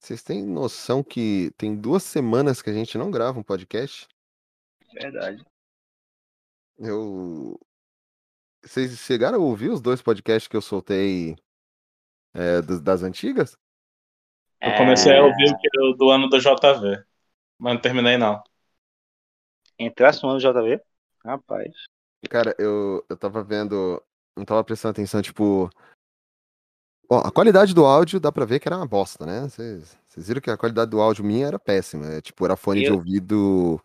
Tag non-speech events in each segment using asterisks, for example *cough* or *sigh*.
Vocês têm noção que tem duas semanas que a gente não grava um podcast? Verdade. Eu. Vocês chegaram a ouvir os dois podcasts que eu soltei é, das, das antigas? Eu comecei a ouvir o que- o do ano do JV, mas não terminei não. Entrasse no ano do JV? Rapaz. Cara, eu, eu tava vendo. Não tava prestando atenção, tipo. Ó, a qualidade do áudio dá pra ver que era uma bosta, né? Vocês viram que a qualidade do áudio minha era péssima. É, tipo, era fone de Eu- ouvido.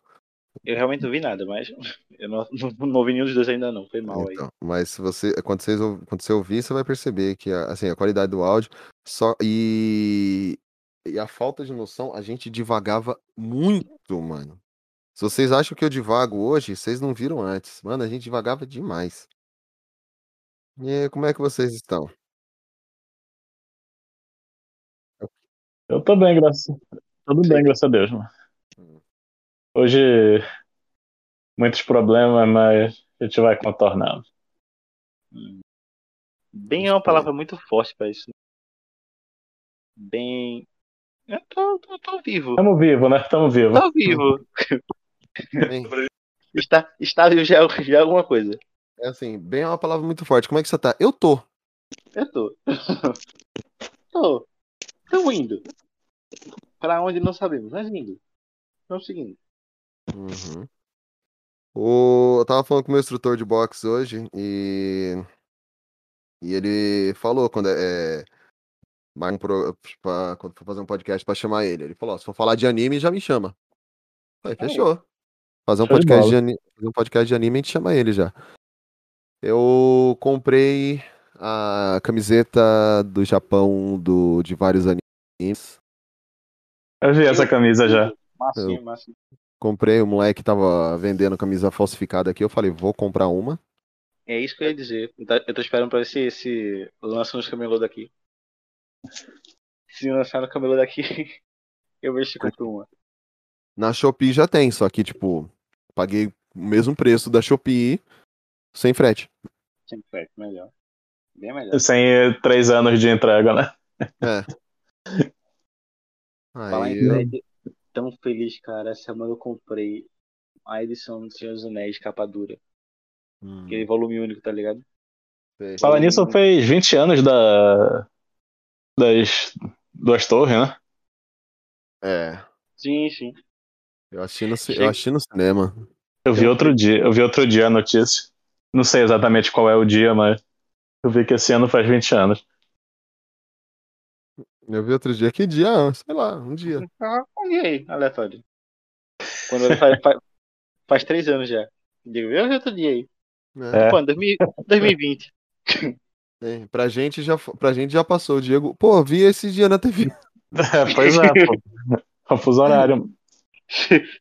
Eu realmente não vi nada, mas *laughs* eu não, não, não ouvi nenhum dos dois ainda não. Foi mal aí. Então, mas se você, quando, vocês, quando você ouvir, você vai perceber que a, assim, a qualidade do áudio só e, e a falta de noção, a gente divagava muito, mano. Se vocês acham que eu divago hoje, vocês não viram antes. Mano, a gente divagava demais. E aí, como é que vocês estão? Eu tô bem, graças. Tudo bem, graças a Deus, mano. Hum. Hoje muitos problemas, mas a gente vai contornando. Bem é uma palavra muito forte pra isso. Bem. Eu tô, tô, tô vivo. Tamo vivo, né? Tamo vivo. Tô vivo. Bem, *laughs* Está, está vivo já, já é alguma coisa. é assim, bem é uma palavra muito forte. Como é que você tá? Eu tô. Eu tô. *laughs* tô. Tô indo. Pra onde não sabemos, mas indo. Estamos seguindo. Uhum. O... Eu tava falando com o meu instrutor de boxe hoje e. E ele falou quando é. é, um pro... pra- quando for fazer um podcast pra chamar ele. Ele falou: ó, se for falar de anime, já me chama. Falei, Aí. fechou. Fazer um, Show podcast de ani- fazer um podcast de anime, a gente chama ele já. Eu comprei a camiseta do Japão do... de vários animes. Eu vi essa camisa já. Massinha, Eu- massinha. Comprei, o moleque tava vendendo camisa falsificada aqui. Eu falei, vou comprar uma. É isso que eu ia dizer. Eu tô- eu tô esperando pra ver se, se lança nos camelô daqui. Se lançar no camelô daqui, *laughs* eu vejo se compro uma. Na Shopee já tem, só que, tipo, paguei o mesmo preço da Shopee sem frete. Sempre frete, melhor. Bem melhor. Sem três anos de entrega, né? É. *laughs* Falar em eu- frete, tão feliz, cara. Essa semana eu comprei a edição do Senhor dos Anéis, capa dura. Hum, Aquele volume único, tá ligado? sei. Fala nisso, fez 20 anos da. das duas torres, né? É, Sim, sim. eu assisti, no, eu assisti no cinema. Eu vi outro dia, eu vi outro dia a notícia. Não sei exatamente qual é o dia, mas eu vi que esse ano faz 20 anos. Eu vi outro dia, que dia? Sei lá, um dia. *laughs* Ah, e aí, aleatório. Quando ele faz, faz, faz três anos já. Digo, eu já outro dia aí. É, É. Pô, 2000 2020. é, pra, gente já, pra gente já passou. O Diego, pô, vi esse dia na TV. *laughs* É, pois é, pô. É o fuso horário.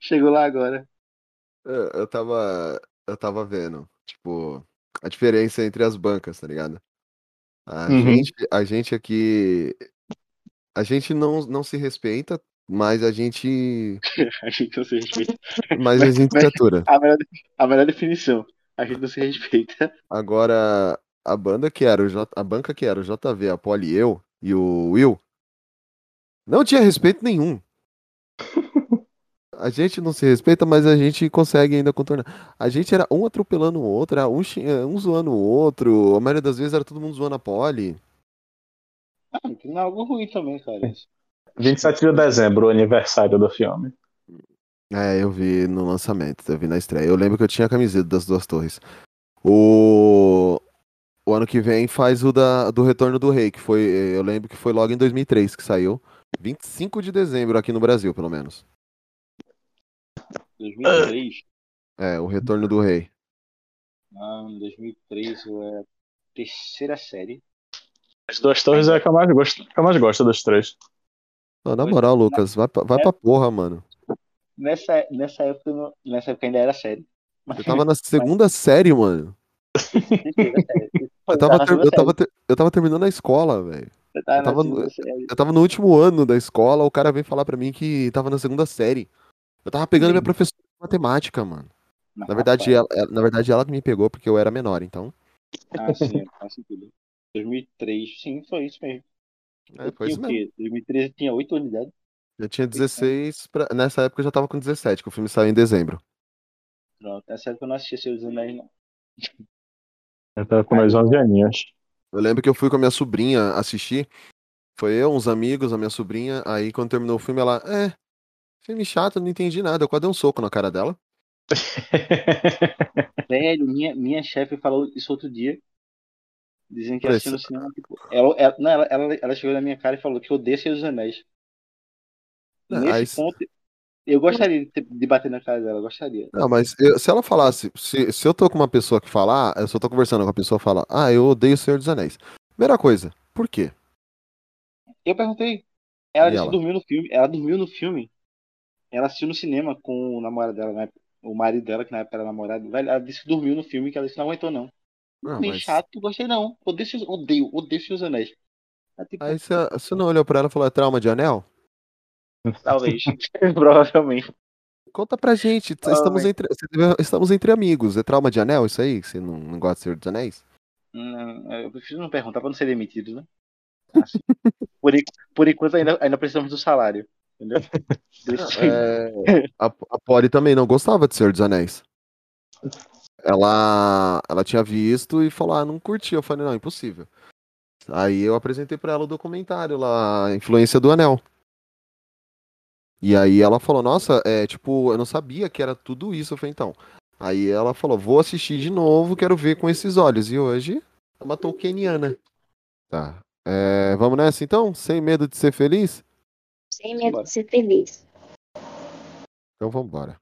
Chegou lá agora. Eu, eu tava. Eu tava vendo, tipo, a diferença entre as bancas, tá ligado? A, Uhum. gente, a gente aqui. A gente não, não se respeita, mas a gente. *laughs* A gente não se respeita. Mas a gente se atura. A melhor, a melhor definição. A gente não se respeita. Agora, a banda que era o J, a banca que era o JV, a Poli e eu e o Will, não tinha respeito nenhum. A gente não se respeita, mas a gente consegue ainda contornar. A gente era um atropelando o outro, era um, xing- um zoando o outro. A maioria das vezes era todo mundo zoando a Poli. Ah, não é algo ruim também, cara. isso. 27 de dezembro, o aniversário do filme. É, eu vi no lançamento, eu vi na estreia. Eu lembro que eu tinha a camiseta das duas torres. O, o ano que vem faz o da... do Retorno do Rei, que foi. Eu lembro que foi logo em 2003 que saiu. 25 de dezembro aqui no Brasil, pelo menos. 2003. É, o Retorno do Rei. Ah, em 2003 é a terceira série. As duas torres é a que eu mais gosto, que eu mais gosto dos três. Não, na moral, Lucas, vai pra, vai pra porra, mano. Nessa, nessa, época, eu não- nessa época ainda era série. Mas Eu tava na segunda série, mano. *laughs* Eu tava, ter- eu tava, ter- eu tava terminando a escola, velho. Eu tava, eu tava no- segunda série. Eu tava no último ano da escola, o cara veio falar pra mim que tava na segunda série. Eu tava pegando minha professora de matemática, mano. Mas, Na verdade, rapaz, ela- na verdade, ela que me pegou porque eu era menor, então. Ah, sim, faz sentido. 2003, sim, foi isso mesmo. É, foi tinha isso o mesmo. quê? 2013 eu tinha 8 anos de idade. Eu tinha 16, pra... nessa época eu já tava com 17, que o filme saiu em dezembro. Pronto, nessa época eu não assistia dos Anéis, não. Eu tava com mais 11 aninhos. Eu lembro que eu fui com a minha sobrinha assistir. Foi eu, uns amigos, a minha sobrinha. Aí quando terminou o filme, ela, é, filme chato, não entendi nada. Eu quase dei um soco na cara dela. *laughs* Velho, minha, minha chefe falou isso outro dia. Dizendo que assistindo cinema, tipo, ela, ela, não, ela, ela, ela chegou na minha cara e falou que odeia Senhor dos Anéis. É, Nesse aí- ponto, eu gostaria de, ter- de bater na cara dela, eu gostaria. Não, mas eu- se ela falasse, se, se eu tô com uma pessoa que falar, eu só tô conversando com a pessoa fala, ah, eu odeio o Senhor dos Anéis. Primeira coisa, por quê? Eu perguntei. Ela E disse ela? que dormiu no filme. Ela dormiu no filme. Ela assistiu no cinema com o namorado dela, né? O marido dela, que na época era namorado. Ela disse que dormiu no filme que ela disse que não aguentou, não. Não, Meio mas- chato, gostei não. Odeio, odeio, odeio seus anéis. É tipo, Aí você, você não olhou pra ela e falou, é trauma de anel? *laughs* talvez. *laughs* Provavelmente. Conta pra gente, Ah, estamos entre, estamos entre amigos. É trauma de anel isso aí? Você não, não gosta do Senhor dos Anéis? Não, eu prefiro não perguntar pra não ser demitido, né? Assim. por, por enquanto ainda, ainda precisamos do salário. Entendeu? *laughs* É, a, a Polly também não gostava de Senhor dos Anéis. Ela, ela tinha visto e falou, ah, não curti. Eu falei, não, impossível. Aí eu apresentei pra ela o documentário lá, a Influência do Anel. E aí ela falou, nossa, é tipo, eu não sabia que era tudo isso. Eu falei, então. Aí ela falou, vou assistir de novo, quero ver com esses olhos. E hoje, é uma tolkieniana. Tá. É, vamos nessa então? Sem medo de ser feliz? Sem medo de ser feliz. Então vambora.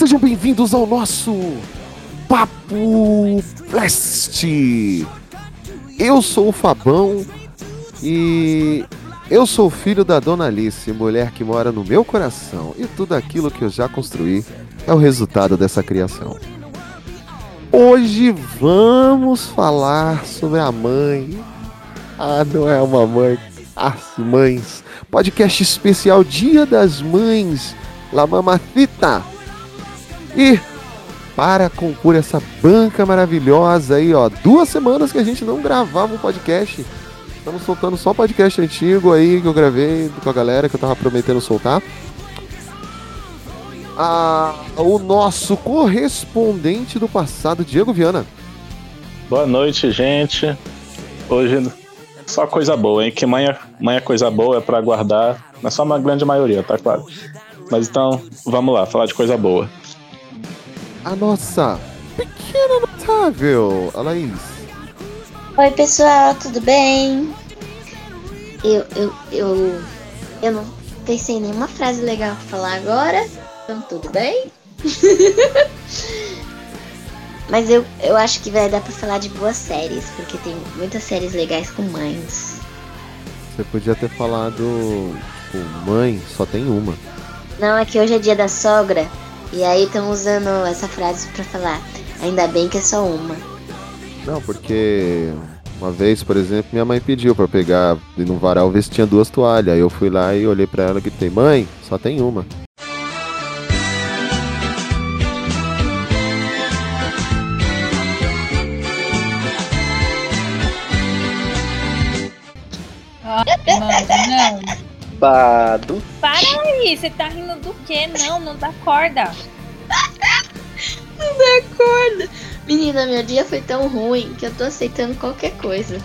Sejam bem-vindos ao nosso Papo Blast. Eu sou o Fabão e eu sou filho da Dona Alice, mulher que mora no meu coração. E tudo aquilo que eu já construí é o resultado dessa criação. Hoje vamos falar sobre a mãe. Ah, não é uma mãe, as mães. Podcast especial Dia das Mães. La Mamacita. E para compor essa banca maravilhosa aí, ó, duas semanas que a gente não gravava um podcast. Estamos soltando só podcast antigo aí que eu gravei com a galera que eu tava prometendo soltar. Ah, o nosso correspondente do passado, Diego Viana. Boa noite, gente. Hoje só coisa boa, hein? Que é, mãe é coisa boa, é pra guardar. Mas só uma grande maioria, tá claro. Mas então, vamos lá, falar de coisa boa. A nossa pequena notável, a Laís. Oi, pessoal, tudo bem? Eu, eu, eu, eu não pensei em nenhuma frase legal pra falar agora, então tudo bem? *laughs* Mas eu, eu acho que vai dar pra falar de boas séries, porque tem muitas séries legais com mães. Você podia ter falado, tipo, mãe, só tem uma. Não, é que hoje é dia da sogra, e aí estão usando essa frase pra falar. Ainda bem que é só uma. Não, porque uma vez, por exemplo, minha mãe pediu eu pegar no varal ver se tinha duas toalhas. Eu fui lá e olhei pra ela e gritei, mãe, só tem uma. Não. Bado. Para aí, você tá rindo do quê? Não, não dá corda. Acorda! Menina, meu dia foi tão ruim que eu tô aceitando qualquer coisa.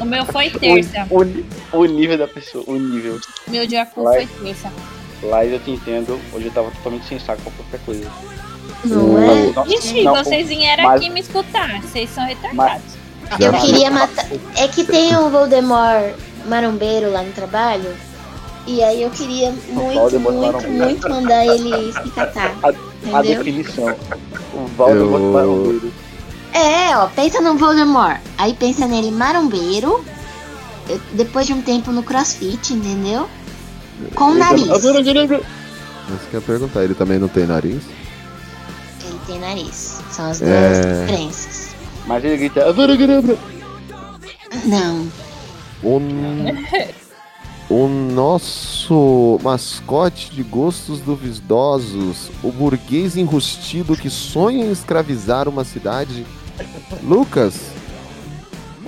O meu foi *laughs* terça. O, o, o nível da pessoa, o nível. Meu dia foi terça. Live eu te entendo, hoje eu tava totalmente sem saco pra qualquer coisa. Não é? Não, Ixi, não, vocês vieram mas- aqui me escutar. Vocês são retardados. Já Eu queria matar. É que tem o Voldemort marombeiro lá no trabalho. E aí eu queria muito, muito, muito mandar ele se catar. A Entendeu? definição. O Voldemort Eu- marombeiro. É, ó, pensa no Voldemort. Aí pensa nele marombeiro. Depois de um tempo no crossfit, entendeu? Com o nariz. Isso que eu ia perguntar, ele também não tem nariz? Ele tem nariz. São as duas É. diferenças. Mas ele grita. Não. O, o nosso mascote de gostos duvidosos, o burguês enrustido que sonha em escravizar uma cidade. Lucas,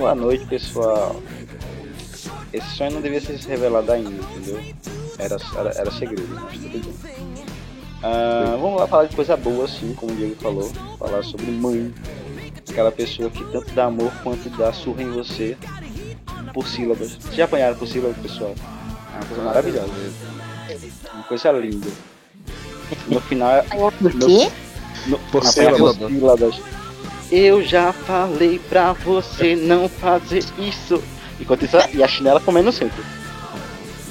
Boa noite, pessoal. Esse sonho não devia ser revelado ainda, entendeu? Era, era, era segredo, mas tudo bem. Ah, vamos lá falar de coisa boa, assim, como o Diego falou. Falar sobre mãe. Aquela pessoa que tanto dá amor quanto dá surra em você por sílabas. Vocês já apanharam por sílabas, pessoal? É uma coisa maravilhosa. Uma coisa linda. No final, é- Por quê? no, Por por sílabas. Eu já falei pra você não fazer isso. Enquanto isso, e a chinela comendo no centro.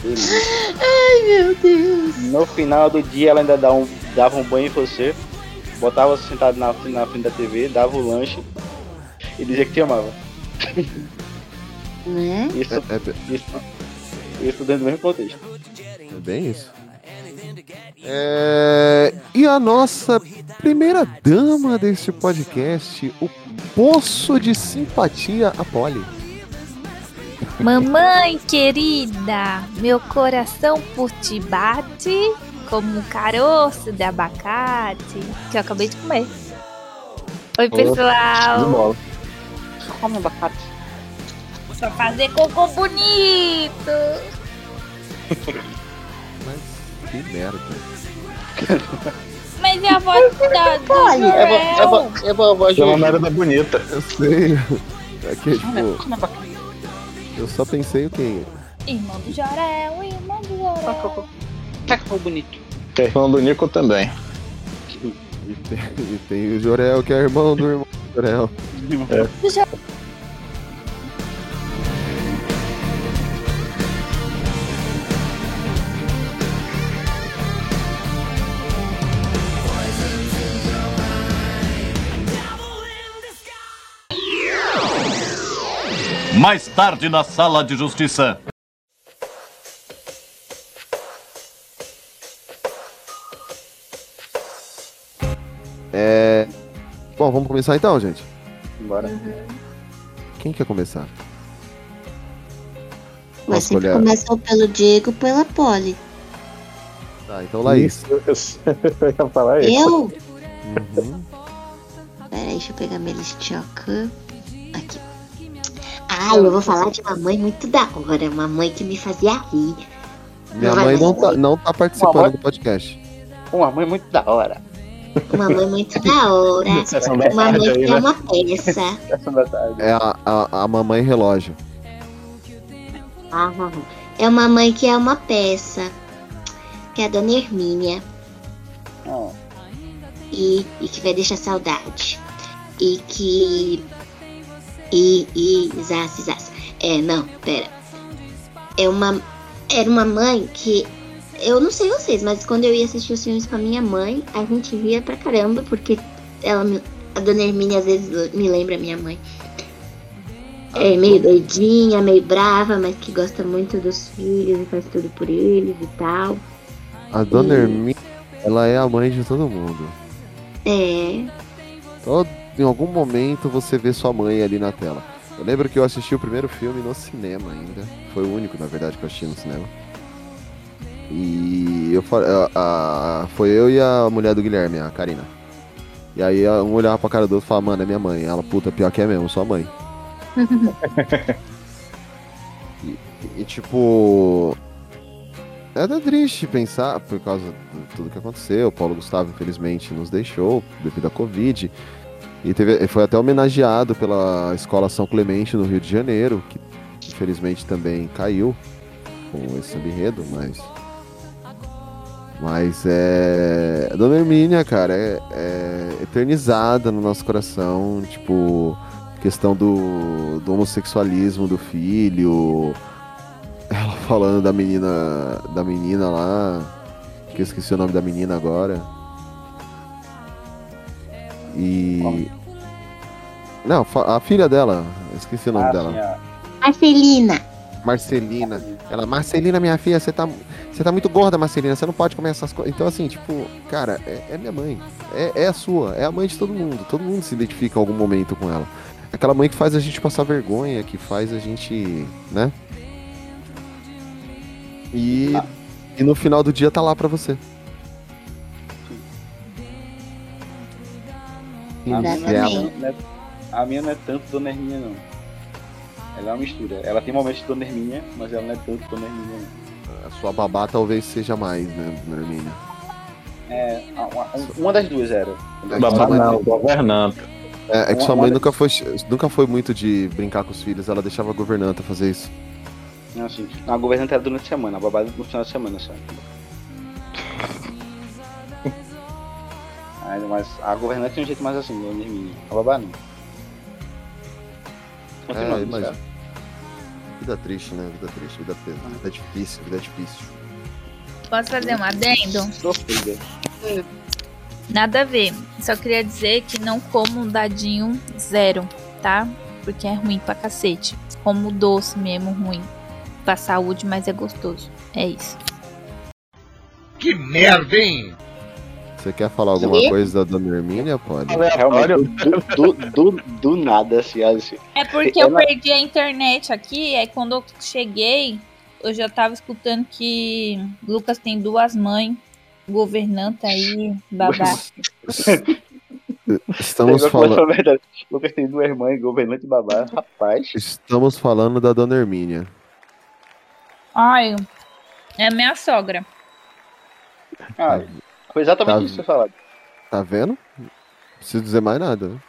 Delícia. Ai, meu Deus. No final do dia, ela ainda dá um, dava um banho em você, botava você sentado na, na frente da TV, dava o lanche e dizia que te amava. *laughs* Né? Isso, é, é- isso, isso dentro do mesmo contexto. é bem isso. É, e a nossa primeira dama deste podcast, o Poço de Simpatia, a Polly. Mamãe querida, meu coração por ti bate como um caroço de abacate que eu acabei de comer. Oi, de pessoal. bola. Come abacate. Pra fazer cocô bonito. Mas que merda. Mas é a voz da, do É, bo- é, bo- é boa voz de É uma hoje. merda bonita. Eu sei. É que, tipo, eu só pensei o quê? Irmão do Jorel, irmão do Jorel. Cacau bonito. Tem irmão do Nico também. E tem, e tem o Jorel, que é irmão do irmão do Jorel. Do Mais tarde na sala de justiça. É. Bom, vamos começar então, gente. Bora. Quem quer começar? Mas sempre começou pelo Diego pela Polly. Tá, então Laís. Isso, *laughs* Eu ia falar isso. Eu? Uhum. Peraí, deixa eu pegar minha listinha aqui. Ah, eu vou falar de uma mãe muito da hora. Uma mãe que me fazia rir. Minha Não mãe não tá, não tá participando Mamãe? do podcast. Uma mãe muito da hora. Uma mãe muito da hora. *laughs* Uma mãe aí, que é né? uma peça. Essa da tarde. É a, a, a mamãe relógio. Ah, É uma mãe que é uma peça. Que é a Dona Hermínia. Ó, e, e que vai deixar saudade. E que. E. E. Zaz, zaz. É, não, pera. É uma. Era uma mãe que. Eu não sei vocês, mas quando eu ia assistir os filmes com a minha mãe, a gente via pra caramba, porque ela me- a dona Hermínia às vezes me lembra a minha mãe. É meio doidinha, meio brava, mas que gosta muito dos filhos e faz tudo por eles e tal. A dona. Hermínia, ela é a mãe de todo mundo. É. Todo, em algum momento você vê sua mãe ali na tela. Eu lembro que eu assisti o primeiro filme no cinema ainda. Foi o único, na verdade, que eu assisti no cinema. E eu a, a- foi eu e a mulher do Guilherme, a Karina. E aí um olhava pra cara do outro e falava, mano, é minha mãe. Ela, puta, pior que é mesmo, sua mãe. *laughs* e, e, tipo. É até triste pensar por causa de tudo que aconteceu. O Paulo Gustavo, infelizmente, nos deixou devido à Covid. E teve, foi até homenageado pela Escola São Clemente no Rio de Janeiro, que infelizmente também caiu com esse enredo, mas. Mas é. Dona Hermínia, cara, é, é eternizada no nosso coração. Tipo, questão do, do homossexualismo do filho. Ela falando da menina. Da menina lá. Que eu esqueci o nome da menina agora. E. Não, a filha dela. eu Esqueci o nome Ah, dela. sim, a- Marcelina. Marcelina. Ela, Marcelina, minha filha, você tá, você tá muito gorda, Marcelina, você não pode comer essas coisas. Então, assim, tipo, cara, é, é minha mãe. É, é a sua, é a mãe de todo mundo. Todo mundo se identifica em algum momento com ela. Aquela mãe que faz a gente passar vergonha, que faz a gente, né? E, e no final do dia tá lá pra você. A minha, não é, é- a minha não é tanto Dona Herminha, não. Ela é uma mistura. Ela tem momentos de Dona Herminha, mas ela não é tanto Dona Herminha, não. A sua babá talvez seja mais, né, Hermínia? É, a- uma, uma das duas era. Babá não, governanta. É, é que Uma- sua mãe nunca foi, nunca foi muito de brincar com os filhos, ela deixava a governanta fazer isso. Não, assim, a governanta era durante a semana, a babá no final de semana só. Aí, mas a governanta tem um jeito mais assim, Dona Herminha. A babá não. É, Continuando, imagina. certo? Vida triste, né? Vida triste, vida, pe- vida difícil, vida difícil. Posso fazer um adendo? Sofrida. Nada a ver. Só queria dizer que não como um dadinho zero, tá? Porque é ruim pra cacete. Como doce mesmo, ruim. Pra saúde, mas é gostoso. É isso. Que merda, hein? Você quer falar alguma Quê? coisa da Dona Hermínia? Pode. Realmente, do, do, do, do nada, assim, assim. É porque eu perdi a internet aqui, aí quando eu cheguei, eu já tava escutando que Lucas tem duas mães, governanta aí, babá. *laughs* Estamos começou falando, a verdade. Lucas tem duas mães, governante e babá. Rapaz. estamos falando da Dona Hermínia. Ai, é minha sogra. Ah, foi exatamente Tá. isso que você falou. Tá vendo? Não preciso dizer mais nada. né?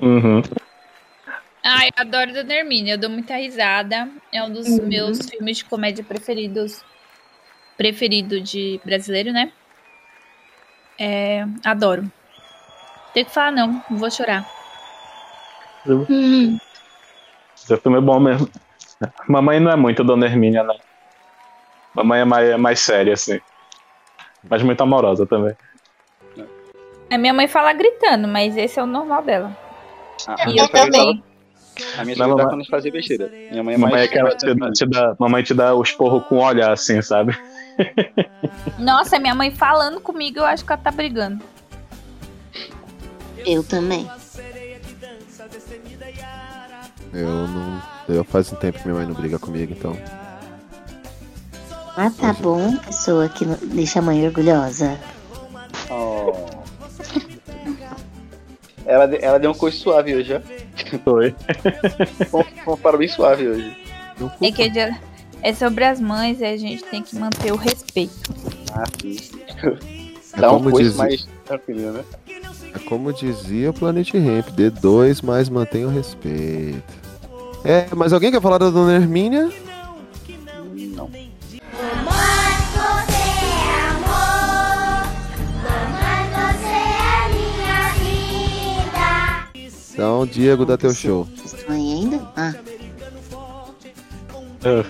Uhum. Ai, eu adoro Dona Hermínia, eu dou muita risada. É um dos meus filmes de comédia preferidos. Preferido de brasileiro, né? É, adoro. Tem que falar não, não vou chorar. Hum, Esse filme é bom mesmo. Mamãe não é muito Dona Hermínia, né? Mamãe é mais, é mais séria, assim. Mas muito amorosa também. A minha mãe fala gritando, mas esse é o normal dela. A, a E eu também. A minha Não, sogra mamãe- quando fazia besteira. Minha mãe é mamãe é mais. aquela que te, dá- te dá, mamãe te dá os porros com o olhar, assim, sabe? *laughs* Nossa, minha mãe falando comigo, eu acho que ela tá brigando. eu também. Eu não. Eu faz um tempo que minha mãe não briga comigo, então. Ah, tá bom, pessoa que não- deixa a mãe orgulhosa. Oh. *laughs* Ela, de- ela deu um coice suave hoje, ó. Foi. *laughs* Um- um parabéns suave hoje. É que é dia- é sobre as mães e a gente tem que manter o respeito. Ah, sim. É Dá um como, coice diz- mais tranquilo, né? é como dizia o Planet Ramp, D2, mas mantenha o respeito. É, mas alguém quer falar da Dona Hermínia? Então, Diego, dá teu show. Vocês estão aí ainda? Ah.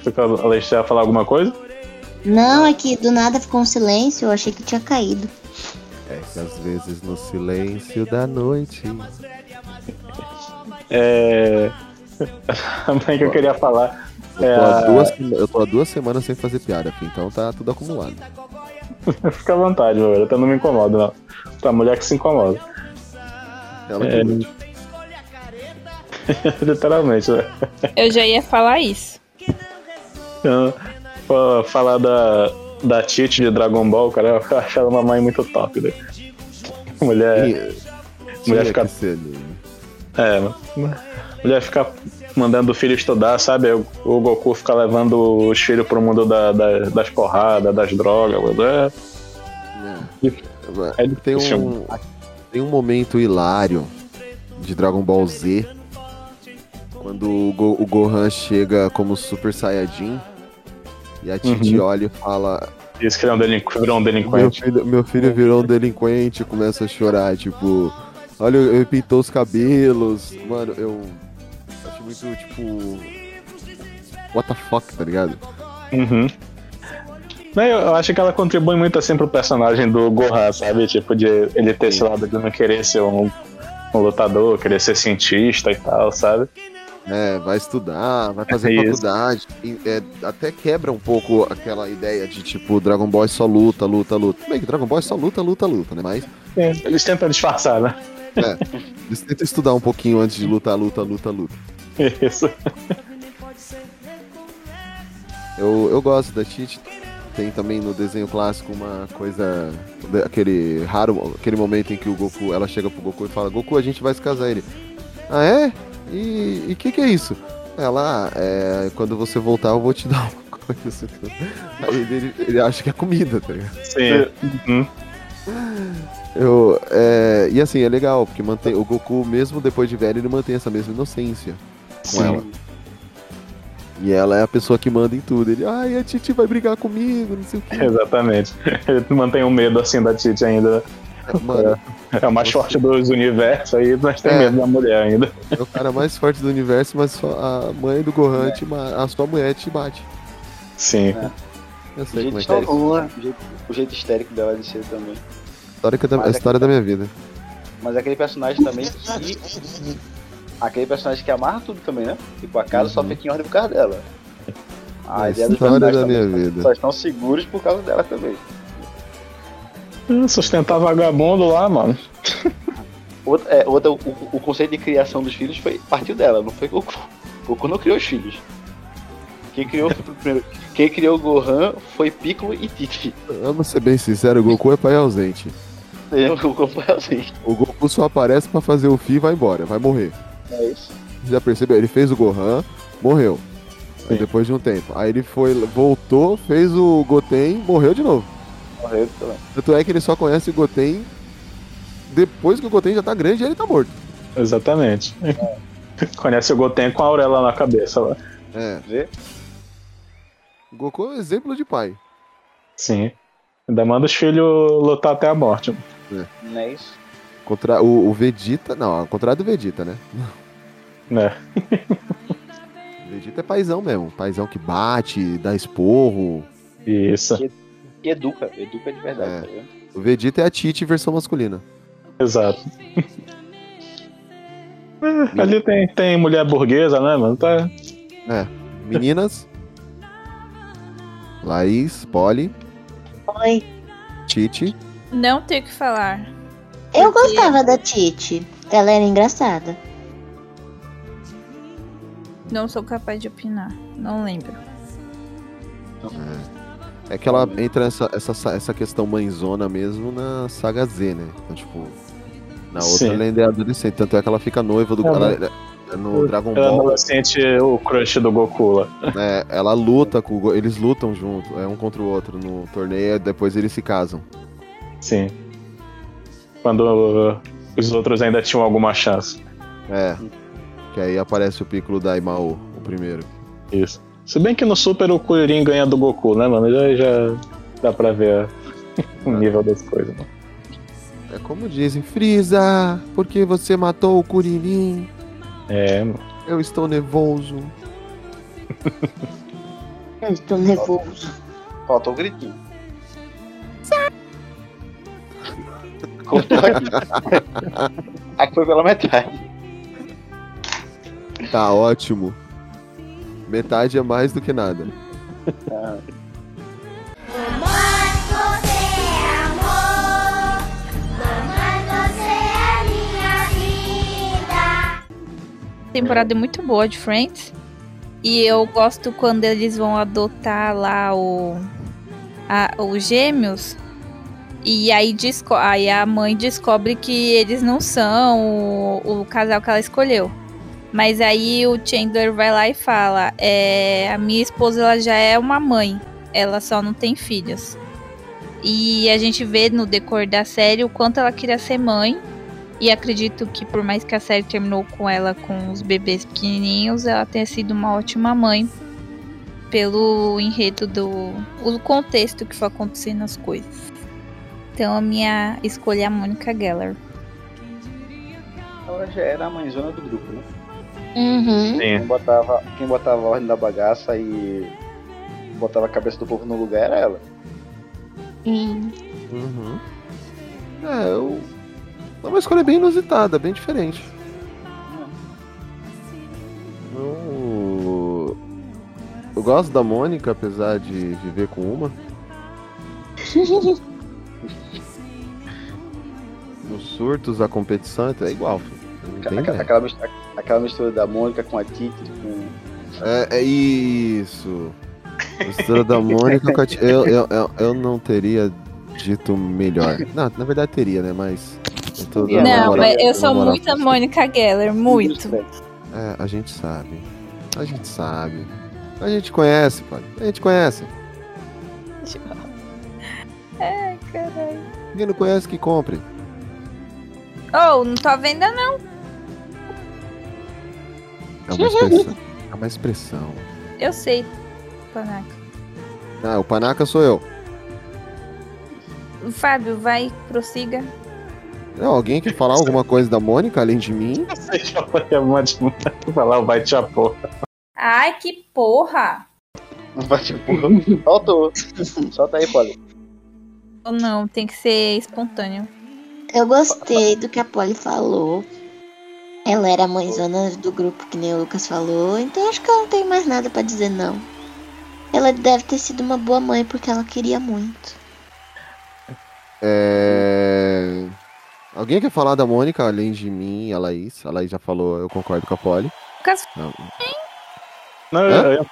Fico- A Alexia ia falar alguma coisa? Não, é que do nada ficou um silêncio, eu achei que tinha caído. É que às vezes no silêncio da noite. É. *laughs* Também que eu queria falar. Eu É tô, há a- duas, eu tô há duas semanas sem fazer piada, filho, então tá tudo acumulado. *laughs* Fica à vontade, meu velho. Eu não me incomodo, não. Pra mulher que se incomoda. Ela É. *laughs* Literalmente, né? Eu já ia falar isso. Falar da, da Tite de Dragon Ball, cara, eu *laughs* acho ela uma mãe muito top, né? Mulher. Tinha- mulher fica. ser, né? É, mano. mulher fica mandando o filho estudar, sabe? O, o Goku fica levando os filhos pro mundo da- da- das porradas, das drogas. É, É. é Tem um, tem um momento hilário de Dragon Ball Z quando o, Go- o Gohan chega como Super Saiyajin e a Titi Uhum. olha e fala: Isso que ele é um delinqu- virou um meu delinquente. filho, meu filho virou um delinquente e começa a chorar, tipo, olha, ele pintou os cabelos. Mano, eu. muito, tipo. What the fuck, tá ligado? Uhum. Não, eu, eu acho que ela contribui muito assim pro personagem do Gohan, sabe? Tipo, de ele ter esse lado de não querer ser um, um lutador, querer ser cientista e tal, sabe? É, vai estudar, vai fazer Isso. faculdade. E, é, até quebra um pouco aquela ideia de tipo, Dragon Ball só luta, luta, luta. Bem que Dragon Ball só luta, luta, luta, né? Mas É, Eles tentam disfarçar, né? é, eles tentam estudar um pouquinho antes de lutar, luta, luta, luta. Isso. Eu, eu gosto da Tite. Tem também no desenho clássico uma coisa. Aquele raro. Aquele momento em que o Goku. Ela chega pro Goku e fala: Goku, a gente vai se casar. Ele. Ah, é? E o que, que é isso? Ela, "Ah, é, quando você voltar, eu vou te *laughs* dar uma coisa. assim." Aí ele, ele acha que é comida, tá ligado? Sim. Uhum. Eu, é, e assim, é legal, porque mantém, o Goku, mesmo depois de velho, ele mantém essa mesma inocência com Sim. ela. E ela é a pessoa que manda em tudo. Ele, ai, a Titi vai brigar comigo, não sei o que. Exatamente. *laughs* Ele mantém um medo assim da Titi ainda. Né? *laughs* Mano, É o mais forte dos universos aí, mas tem É. medo da mulher ainda. é o cara mais forte do universo, mas só a mãe do Gohan, te ma- a sua mulher te bate. Sim. Eu O sei jeito, como é que é isso. o jeito, o jeito histérico dela de ser também. História da, a é história da minha vida. Mas aquele personagem também que. Aquele personagem que amarra tudo também, né? Tipo, a casa só fica em ordem por causa dela. A A ideia dos personagens da minha vida. Só estão seguros por causa dela também. Sustentar vagabundo lá, mano. Outra, é, outra, o, o conceito de criação dos filhos foi partiu dela, não foi Goku. Goku não criou os filhos. Quem criou, primeiro, quem criou o Gohan foi Piccolo e Titi. Vamos ser bem sincero, o Goku é pai ausente. O Goku foi assim. O Goku só aparece pra fazer o fim e vai embora, vai morrer. É isso. Já percebeu? Ele fez o Gohan, morreu. Depois de um tempo. Aí ele foi, voltou, fez o Goten, morreu de novo. Morreu também. Tanto é que ele só conhece o Goten depois que o Goten já tá grande e ele tá morto. Exatamente. *laughs* Conhece o Goten com a auréola na cabeça lá. É. Vê? O Goku é um exemplo de pai. Sim. Ainda manda os filhos lutar até a morte. Não é isso? Contra o, o Vegeta. Não, ao contrário do Vegeta, né? *laughs* Né? *laughs* Vegeta é paizão mesmo. Paizão que bate, dá esporro. Isso. E educa, educa de verdade, É. tá? O Vegeta é a Tite versão masculina. Exato. *laughs* É, ali tem, tem mulher burguesa, né, mano? Tá... É. Meninas. Laís, Polly, Oi. Tite. Não tenho o que falar. Eu Porque- gostava da Titi. Ela era engraçada. Não sou capaz de opinar. Não lembro. É que ela entra essa, essa, essa questão mãezona mesmo na saga Z, né? Então, tipo, na outra Sim. ela ainda é adolescente. Tanto é que ela fica noiva do. É, ela- né? é no Dragon Ela Ball, não sente o crush do Goku lá. né, ela luta com o Eles lutam junto, é um contra o outro no torneio, depois eles se casam. Sim. Quando uh, os outros ainda tinham alguma chance. É. Que aí aparece o Piccolo Daimao, o primeiro. Isso. Se bem que no Super o Kuririn ganha do Goku, né, mano? Já, já dá pra ver *laughs* o nível das coisas, mano. É como dizem, Frieza, por que você matou o Kuririn? É, mano. Eu estou nervoso. *laughs* Eu estou nervoso. Faltou o gritinho. Cortou *laughs* aqui. aqui foi pela metade. Tá ótimo. Metade é mais do que nada. Temporada é muito boa de Friends. E eu gosto quando eles vão adotar lá o, a- os gêmeos. E aí, aí a mãe descobre que eles não são o, o casal que ela escolheu. Mas aí o Chandler vai lá e fala: é, A minha esposa ela já é uma mãe, ela só não tem filhos. E a gente vê no decor da série o quanto ela queria ser mãe. E acredito que por mais que a série terminou com ela com os bebês pequenininhos, ela tenha sido uma ótima mãe pelo enredo do o contexto que foi acontecendo as coisas. Então a minha escolha é a Mônica Geller. ela já era a mãezona do grupo, né? Uhum. Quem botava, quem botava a ordem da bagaça e botava a cabeça do povo no lugar era ela. Sim. Uhum. É, eu... é uma escolha bem inusitada, bem diferente. Eu... eu gosto da Mônica, apesar de viver com uma. *laughs* Nos surtos, a competição é igual, filho. Não tem Aquela, aquela aquela mistura da Mônica com a Titi, com. É, é isso. Mistura da Mônica com a tia- eu, eu, eu, eu não teria dito melhor. Não, na verdade teria, né? Mas. eu Não, mas eu sou muito a Mônica Geller, muito. É, a gente sabe. A gente sabe. A gente conhece, pai. A gente conhece. *laughs* Ai, caralho. Quem não conhece que compre. Oh, não tô à venda não. É uma expressão. É uma expressão. Eu sei, Panaca. Ah, o panaca sou eu. Fábio, vai, prossiga. Não, alguém quer falar alguma coisa da Mônica além de mim? *laughs* Já foi a de falar o vai te a porra. Ai, que porra! Vai te porra. Faltou. Solta aí, Polly. Ou não, tem que ser espontâneo. Eu gostei do que a Polly falou. Ela era a mãezona do grupo, que nem o Lucas falou, então acho que eu não tenho mais nada pra dizer, não. Ela deve ter sido uma boa mãe porque ela queria muito. É... Alguém quer falar da Mônica além de mim e a Laís? A Laís já falou, eu concordo com a Polly. Lucas, Não. Não, eu, eu,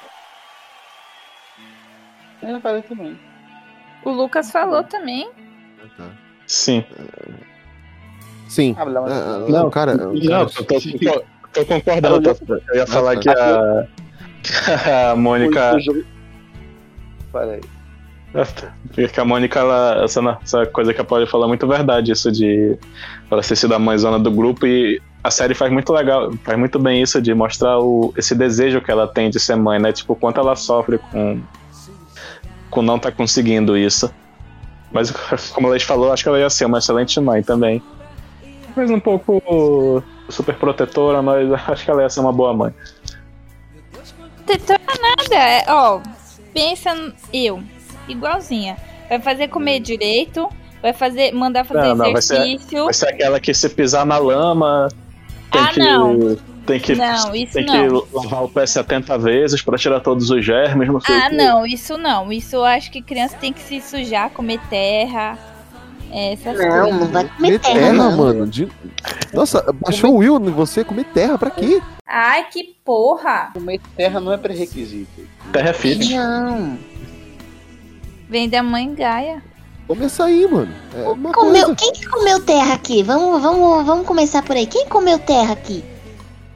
Eu falei também. o Lucas falou também. sim. Sim. Ah, mas- É, Não, o cara, Não, cara- eu tô, tô- tô concordando. tô- eu ia falar que a, *laughs* a Mônica. Falei. Porque a Mônica, ela, essa, essa coisa que a Polly falou é muito verdade, isso de ela ter sido a mãezona do grupo e a série faz muito legal, faz muito bem isso de mostrar o, esse desejo que ela tem de ser mãe, né? Tipo, o quanto ela sofre com, com não tá conseguindo isso. Mas, *laughs* como a Leite falou, acho que ela ia ser uma excelente mãe também. Mas um pouco super protetora, mas *laughs* acho que ela ia ser uma boa mãe. Tetora nada. é, Ó, pensa eu, igualzinha. Vai fazer comer direito, vai fazer, mandar fazer Não, não, vai ser, exercício. vai ser aquela que se pisar na lama. Tem Ah, que, não. Tem que, Não, isso tem não. que lavar o pé 70 vezes pra tirar todos os germes. Não Ah, não, isso não. Isso eu acho que criança tem que se sujar, comer terra. É, Essas Não, coisas. não vai Comer terra, terra, não. mano. de- Nossa, baixou o Will em você comer terra pra quê? Ai, que porra! Comer terra não é pré-requisito. Terra é fit. Não. Vem da mãe Gaia. Começa aí, mano. É uma Comeu, coisa. quem que comeu terra aqui? Vamos, vamos, vamos começar por aí. Quem comeu terra aqui?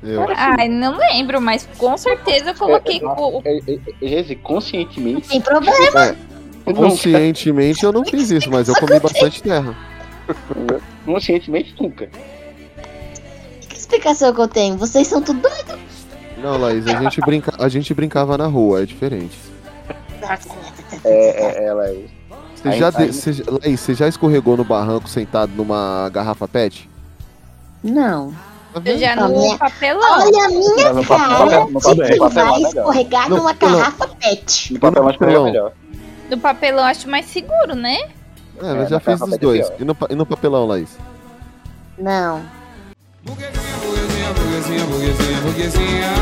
Eu. Ai, não lembro, mas com certeza eu coloquei o. o- É, é, é, Jesse, conscientemente. Sem problema. É, conscientemente eu não fiz isso, mas eu comi bastante terra. *laughs* Conscientemente nunca. Que explicação que eu tenho? Vocês são tudo doido. Não, Laís, a gente, brinca... a gente brincava na rua, é diferente. É, é, ela é. Você Aí- já, de- aí- você já- Laís, você já escorregou no barranco sentado numa garrafa pet? Não. Tá Eu já no minha- papelão. Olha a minha No papel- cara no de papel- que no papel é vai melhor. escorregar numa garrafa pet. No papelão? No papelão acho mais seguro, né? É, É, mas já na fiz garrafa dos pet é dois. E no, e no papelão, Laís? Não. Burguesinha, burguesinha, burguesinha, burguesinha.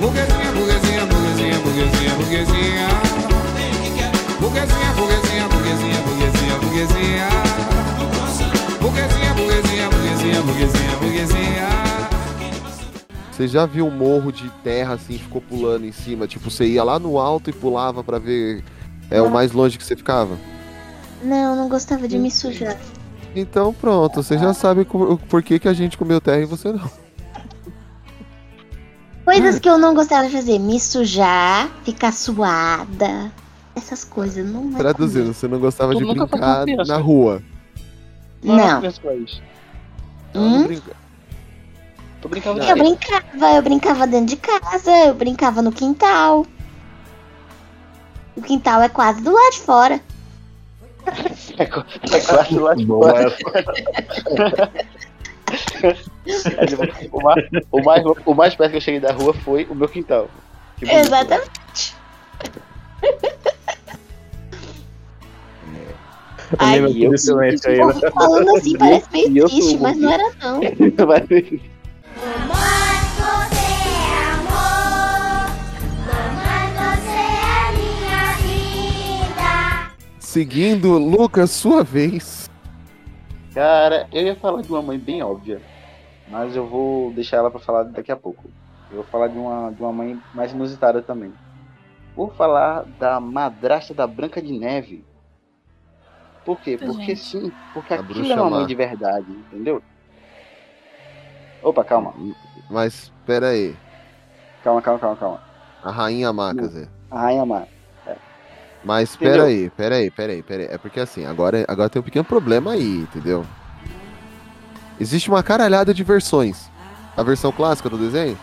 Burguesinha, burguesinha, burguesinha, burguesinha. Burguesinha, burguesinha, burguesinha, burguesinha, burguesinha. Burguesinha, burguesinha, burguesinha, burguesinha, burguesinha. Você já viu um morro de terra assim, ficou pulando em cima? Tipo, você ia lá no alto e pulava pra ver é o mais longe que você ficava? Não, não gostava de me sujar. Então pronto, você já sabe o porquê que a gente comeu terra e você não. Coisas que eu não gostava de fazer. Me sujar, ficar suada. Essas coisas. Não vai Traduzindo, você não gostava Tu de brincar na rua. Não. penso pra isso. Hum? Brinca- Tô brincando Eu brincava, eu brincava dentro de casa, eu brincava no quintal. O quintal é quase do lado de fora. *laughs* É, é quase lá de Boa. fora. *laughs* É, tipo, o, mais, o, mais, o mais perto que eu cheguei da rua foi o meu quintal. Exatamente. Eu Ai, eu- do silêncio aí, né? Falando assim parece meio eu triste, mas não era não. *laughs* Seguindo, Lucas, sua vez. Cara, eu ia falar de uma mãe bem óbvia, mas eu vou deixar ela pra falar daqui a pouco. Eu vou falar de uma, de uma mãe mais inusitada também. Vou falar da madrasta da Branca de Neve. Por quê? Porque sim, porque A aquilo é uma má. mãe de verdade, entendeu? Opa, calma, Mas, pera aí. calma, calma, calma, calma. A rainha má, quer dizer. A Rainha Má. Mas Entendeu? pera aí, pera aí, pera aí. É porque assim, agora, agora tem um pequeno problema aí, entendeu? Existe uma caralhada de versões. A versão clássica do desenho?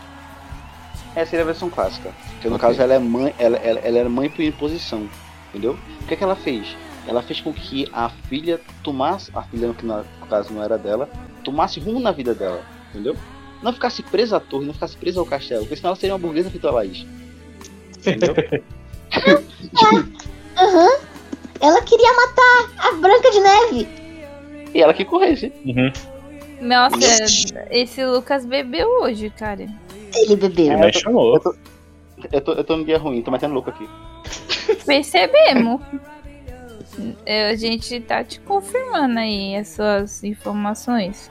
Essa seria a versão clássica. Que no Ok. caso ela é mãe, ela, ela, ela era mãe por imposição, entendeu? O que, é que ela fez? Ela fez com que a filha tomasse, a filha que no caso não era dela, tomasse rumo na vida dela, entendeu? Não ficasse presa à torre, não ficasse presa ao castelo, porque senão ela seria uma burguesa feita a Laís. Entendeu? *laughs* Aham. Ela queria matar a Branca de Neve. e ela que corresse. Uhum. Nossa, esse Lucas bebeu hoje, cara. Ele bebeu. Ele chamou. Eu tô, eu tô no dia ruim, tô metendo louco aqui. Percebemos. É, A gente tá te confirmando aí as suas informações.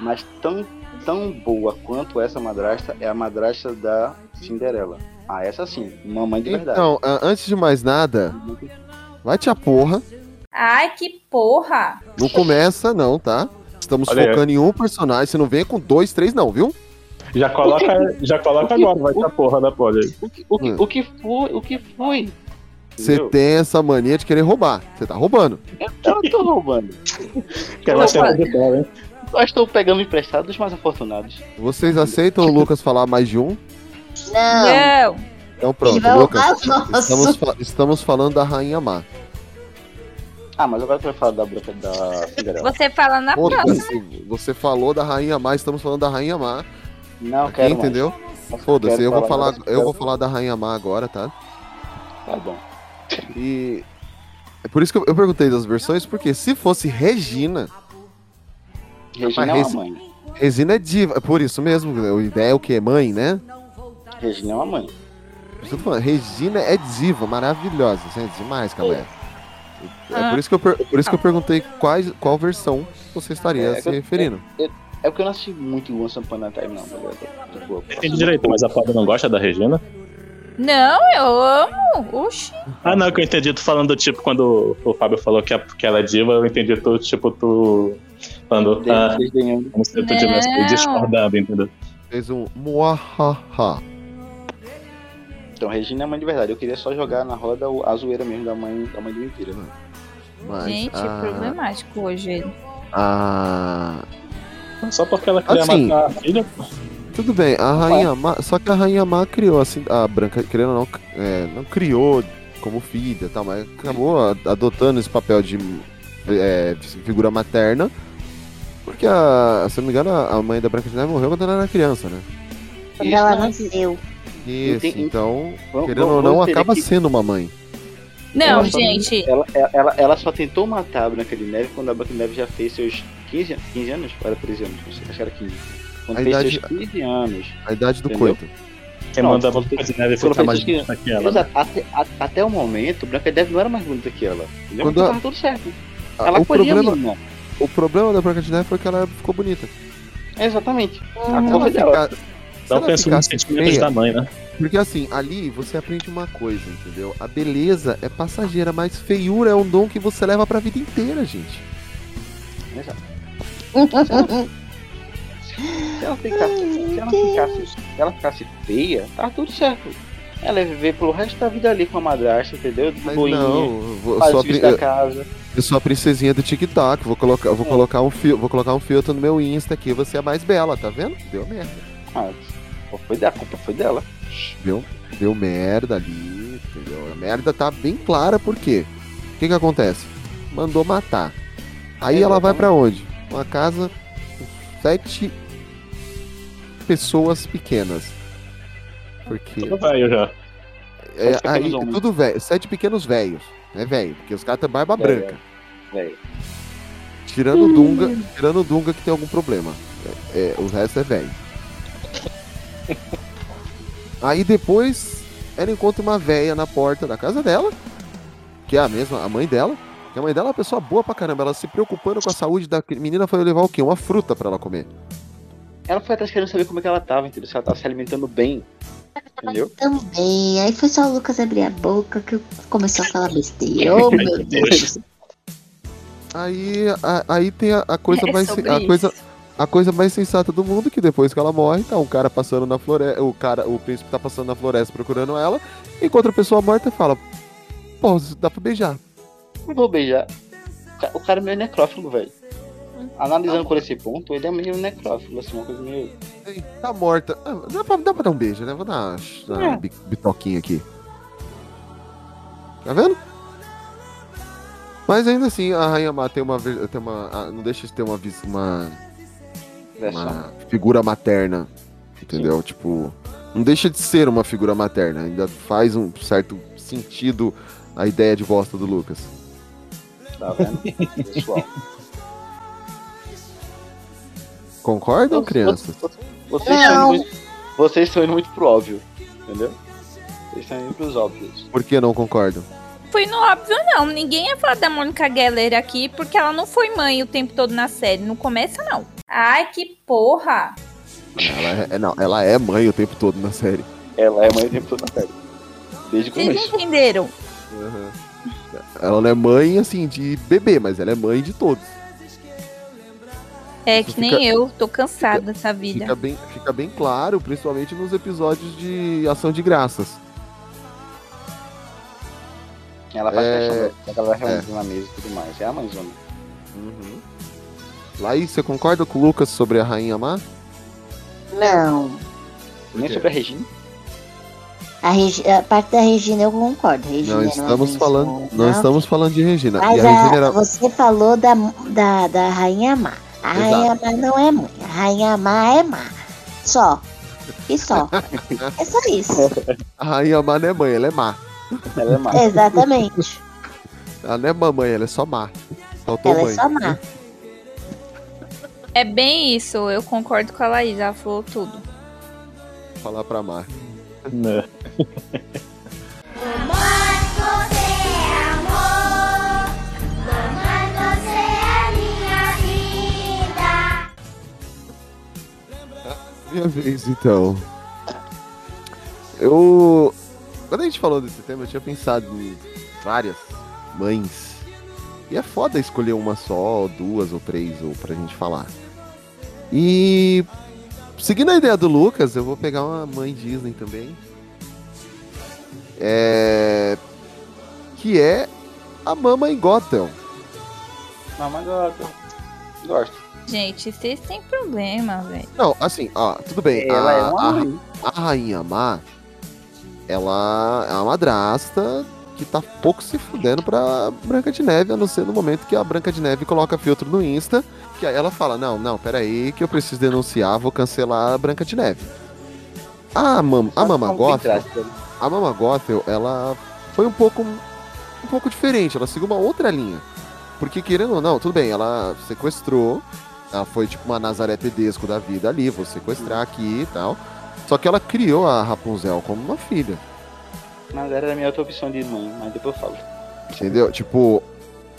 Mas tão, tão boa quanto essa madrasta é a madrasta da Cinderela. Ah, essa sim, uma mãe de verdade. Então, antes de mais nada, vai te a porra. Ai, que porra! Não começa, não, tá? Estamos Olha aí. focando em um personagem. Você não vem com dois, três, não, viu? Já coloca, já coloca agora, vai ter a porra da pole aí. O que, o que, o que foi? O que foi? Você tem essa mania de querer roubar. Você tá roubando. Eu tô roubando. *laughs* Quer mais tempo de bola, hein? Eu estou pegando emprestado dos mais afortunados. Vocês aceitam o Lucas falar mais de um? Não. Não! Então pronto, vai Lucas. Estamos, fa- estamos falando da Rainha Má. Ah, mas agora tu vai falar da branca da Cinderela. Você fala na próxima. Foda-se. Você falou da Rainha Má, estamos falando da Rainha Má. Não, Aqui, quero entendeu? Foda-se, eu vou falar, eu vou falar da Rainha Má agora, tá? Tá bom. E é por isso que eu, eu perguntei das versões, porque se fosse Regina, Regina é Mas uma mãe. Regina é diva, é por isso mesmo, a ideia é o que? Mãe, né? Regina é uma mãe. Eu tô falando, Regina é diva, maravilhosa, assim, é demais, galera. É Ah. por isso que eu, per- por isso que eu perguntei quais, qual versão você estaria É, se eu- referindo. É porque eu não assisti muito Once Upon a Time, não? Tipo, eu Entendi direito, mas a Paula não gosta da Regina? Não, eu amo. Oxi. Ah, não, que eu entendi tu falando, tipo, quando o Fábio falou que, a- que ela é diva, eu entendi tu, tipo, tu falando, ah, como se tu tivesse Não. discordando, entendeu? Fez um muahaha. Então, Regina é mãe de verdade. Eu queria só jogar na roda a zoeira mesmo da mãe, da mãe de mentira. Mas Gente, a, problemático hoje ele. a- Só porque ela queria Assim, matar a filha. Tudo bem, a Rainha Má. Só que a Rainha Má criou, assim, a Branca, querendo ou não, é, não criou como filha e tal, mas acabou adotando esse papel de, é, de figura materna. Porque, a, se eu não me engano, a mãe da Branca de Neve morreu quando ela era criança, né? Quando Isso, ela não, nasceu. Isso, Entendi. então, Vamos- querendo ou vamos não, entender acaba que sendo uma mãe. Não, ela só- gente. Ela, ela, ela, ela só tentou matar a Branca de Neve quando a Branca de Neve já fez seus 15, an- 15 anos? Ou era 13 anos? Não sei, acho que era 15. Quando A fez idade- seus 15 anos. A idade do Entendeu? coito. quem Não, manda a quando Branca de Neve ficar mais bonita que ela. né? Exato. Até, a- até o momento, Branca de Neve não era mais bonita que ela. Entendeu? Quando Então a- tava tudo certo. Ela o, problema, menina. O problema da Branca de Neve foi que ela ficou bonita. Exatamente. A ela culpa é dela. Então ela penso nos sentimentos feia- da mãe, né? Porque assim, ali você aprende uma coisa, entendeu? A beleza é passageira, mas feiura é um dom que você leva pra vida inteira, gente. Exato. Se ela ficasse, se ela ficasse, se ela ficasse feia, tá tudo certo. Ela ia viver pelo resto da vida ali com a madrasta, entendeu? De boinha, não, faz pri- da casa. Eu sou a princesinha do TikTok. Vou colocar, vou É. colocar um fio, vou colocar um filtro no meu Insta aqui. Você é mais bela, tá vendo? Deu merda. Ah, foi dela, a culpa foi dela. Deu, deu merda ali, entendeu? A merda tá bem clara por quê? O que que acontece? Mandou matar. Aí ela vai pra onde? Uma casa com sete pessoas pequenas. Porque. Tudo velho já. É, aí, tudo velho. Sete pequenos velhos. É velho, porque os caras têm barba Velho, branca. Velho. Tirando o Dunga, tirando o Dunga que tem algum problema. É, é, o resto é velho. *laughs* Aí depois ela encontra uma véia na porta da casa dela, que é a mesma, a mãe dela. Que a mãe dela é uma pessoa boa pra caramba. Ela se preocupando com a saúde da menina foi levar o quê? Uma fruta pra ela comer. Ela foi atrás querendo saber como é que ela tava, entendeu? Se ela tava se alimentando bem. Entendeu? Também. Aí foi só o Lucas abrir a boca que começou a falar besteira. *laughs* Oh, meu Deus. Aí, a- aí tem a, a coisa É mais sobre a isso. coisa a coisa mais sensata do mundo que depois que ela morre, tá um cara passando na floresta, o cara, o príncipe tá passando na floresta procurando ela, encontra a pessoa morta e fala: "Pô, dá pra beijar". Não vou beijar. O cara é meio necrófilo, velho. Analisando por esse ponto, ele é meio necrófilo, assim, uma coisa meio. Ei, Tá morta. Ah, dá, pra, dá pra dar um beijo, né? Vou dar uma, É. bi- bitoquinha aqui. Tá vendo? Mas ainda assim, a Rainha Má tem uma, tem uma ah, não deixa de ter uma uma uma figura materna, entendeu? Tipo, não deixa de ser uma figura materna, ainda faz um certo sentido a ideia de bosta do Lucas. Tá vendo? Pessoal. *laughs* Concordam, crianças? Vocês estão, indo Não. muito, vocês estão indo muito pro óbvio, entendeu? Vocês estão indo pros óbvios. Por que não concordam? Fui no óbvio, não. Ninguém ia falar da Mônica Geller aqui porque ela não foi mãe o tempo todo na série. Não começa, não. Ai, que porra! Ela é, é- não, ela é mãe o tempo todo na série. Ela é mãe o tempo todo na série. Desde o Vocês começo. entenderam? Ela não é mãe, assim, de bebê, mas ela é mãe de todos. É Isso que nem fica- eu, tô cansada dessa vida. Fica bem, fica bem claro, principalmente nos episódios de ação de graças. Ela faz É. questão reunida na mesa e tudo mais. É a mãezona. Laís, você concorda com o Lucas sobre a Rainha Má? Não. Nem sobre a Regina. A, Regi- a parte da Regina eu concordo. Regina Não estamos falando, não não. estamos falando de Regina. Mas e a Regina era você falou da, da, da Rainha Má. A Má não é mãe. A Rainha Má é má. Só. E só. *laughs* é só isso. a Rainha Má não é mãe, ela é má. Ela é má. Exatamente. Ela não é mamãe, ela é só má. Faltou Ela mãe. é só má. É bem isso, eu concordo com a Laís, ela falou tudo. Falar pra má. Né? *laughs* Minha vez, então. Eu. Quando a gente falou desse tema, eu tinha pensado em várias mães. E é foda escolher uma só, ou duas ou três, ou pra gente falar. E. Seguindo a ideia do Lucas, eu vou pegar uma mãe Disney também. É. Que é a Mama em Gotham. Não, mas gosto. Gente, vocês têm problema, velho. Não, assim, ó, tudo bem. Ela a, é uma a- a Rainha Má, ela é uma madrasta que tá pouco se fudendo pra Branca de Neve, a não ser no momento que a Branca de Neve coloca filtro no Insta, que aí ela fala, não, não, peraí, que eu preciso denunciar, vou cancelar a Branca de Neve. A, mam, a Mama Gothel, a Mama Gothel, ela foi um pouco um pouco diferente, ela seguiu uma outra linha. Porque querendo ou não, tudo bem, ela sequestrou, ela foi tipo uma Nazaré Tedesco da vida ali, vou sequestrar aqui e tal. Só que ela criou a Rapunzel como uma filha, Mas era a minha outra opção de mãe, mas depois eu falo. entendeu? Tipo,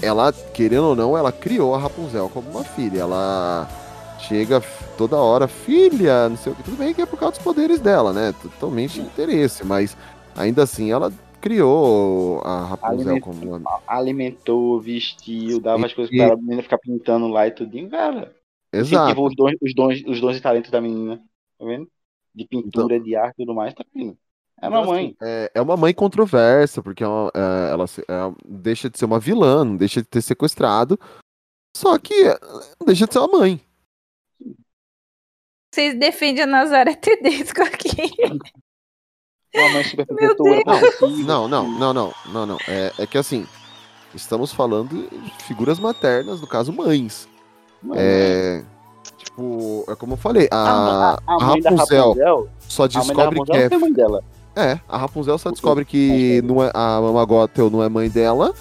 ela, querendo ou não, ela criou a Rapunzel como uma filha. Ela chega toda hora, filha, não sei o que. Tudo bem que é por causa dos poderes dela, né? Totalmente interesse, mas ainda assim ela criou a Rapunzel Aliment- como uma. Alimentou, vestiu, dava as coisas E- pra ela, a menina ficar pintando lá e tudinho, cara. Exato. Os dons, os, dons, os dons e talentos da menina. Tá vendo? De pintura, de arte e tudo mais, tá vendo? É uma Então, mãe. assim, é, é uma mãe controversa, porque é uma- é, ela se- é, deixa de ser uma vilã, não deixa de ter sequestrado. Só que é, não deixa de ser uma mãe. Vocês defendem a Nazaré Tedesco aqui. *laughs* Uma mãe super Meu protetora, Deus. possessiva. Não, não, não, não, não, não. É, é que assim, estamos falando de figuras maternas, no caso, mães. Mãe. É, tipo, é como eu falei, a, A- a a mãe da Rapunzel Rapunzel- só descobre Rapunzel que é não é mãe dela. É, a Rapunzel só descobre que não é, a Mama Gothel não é mãe dela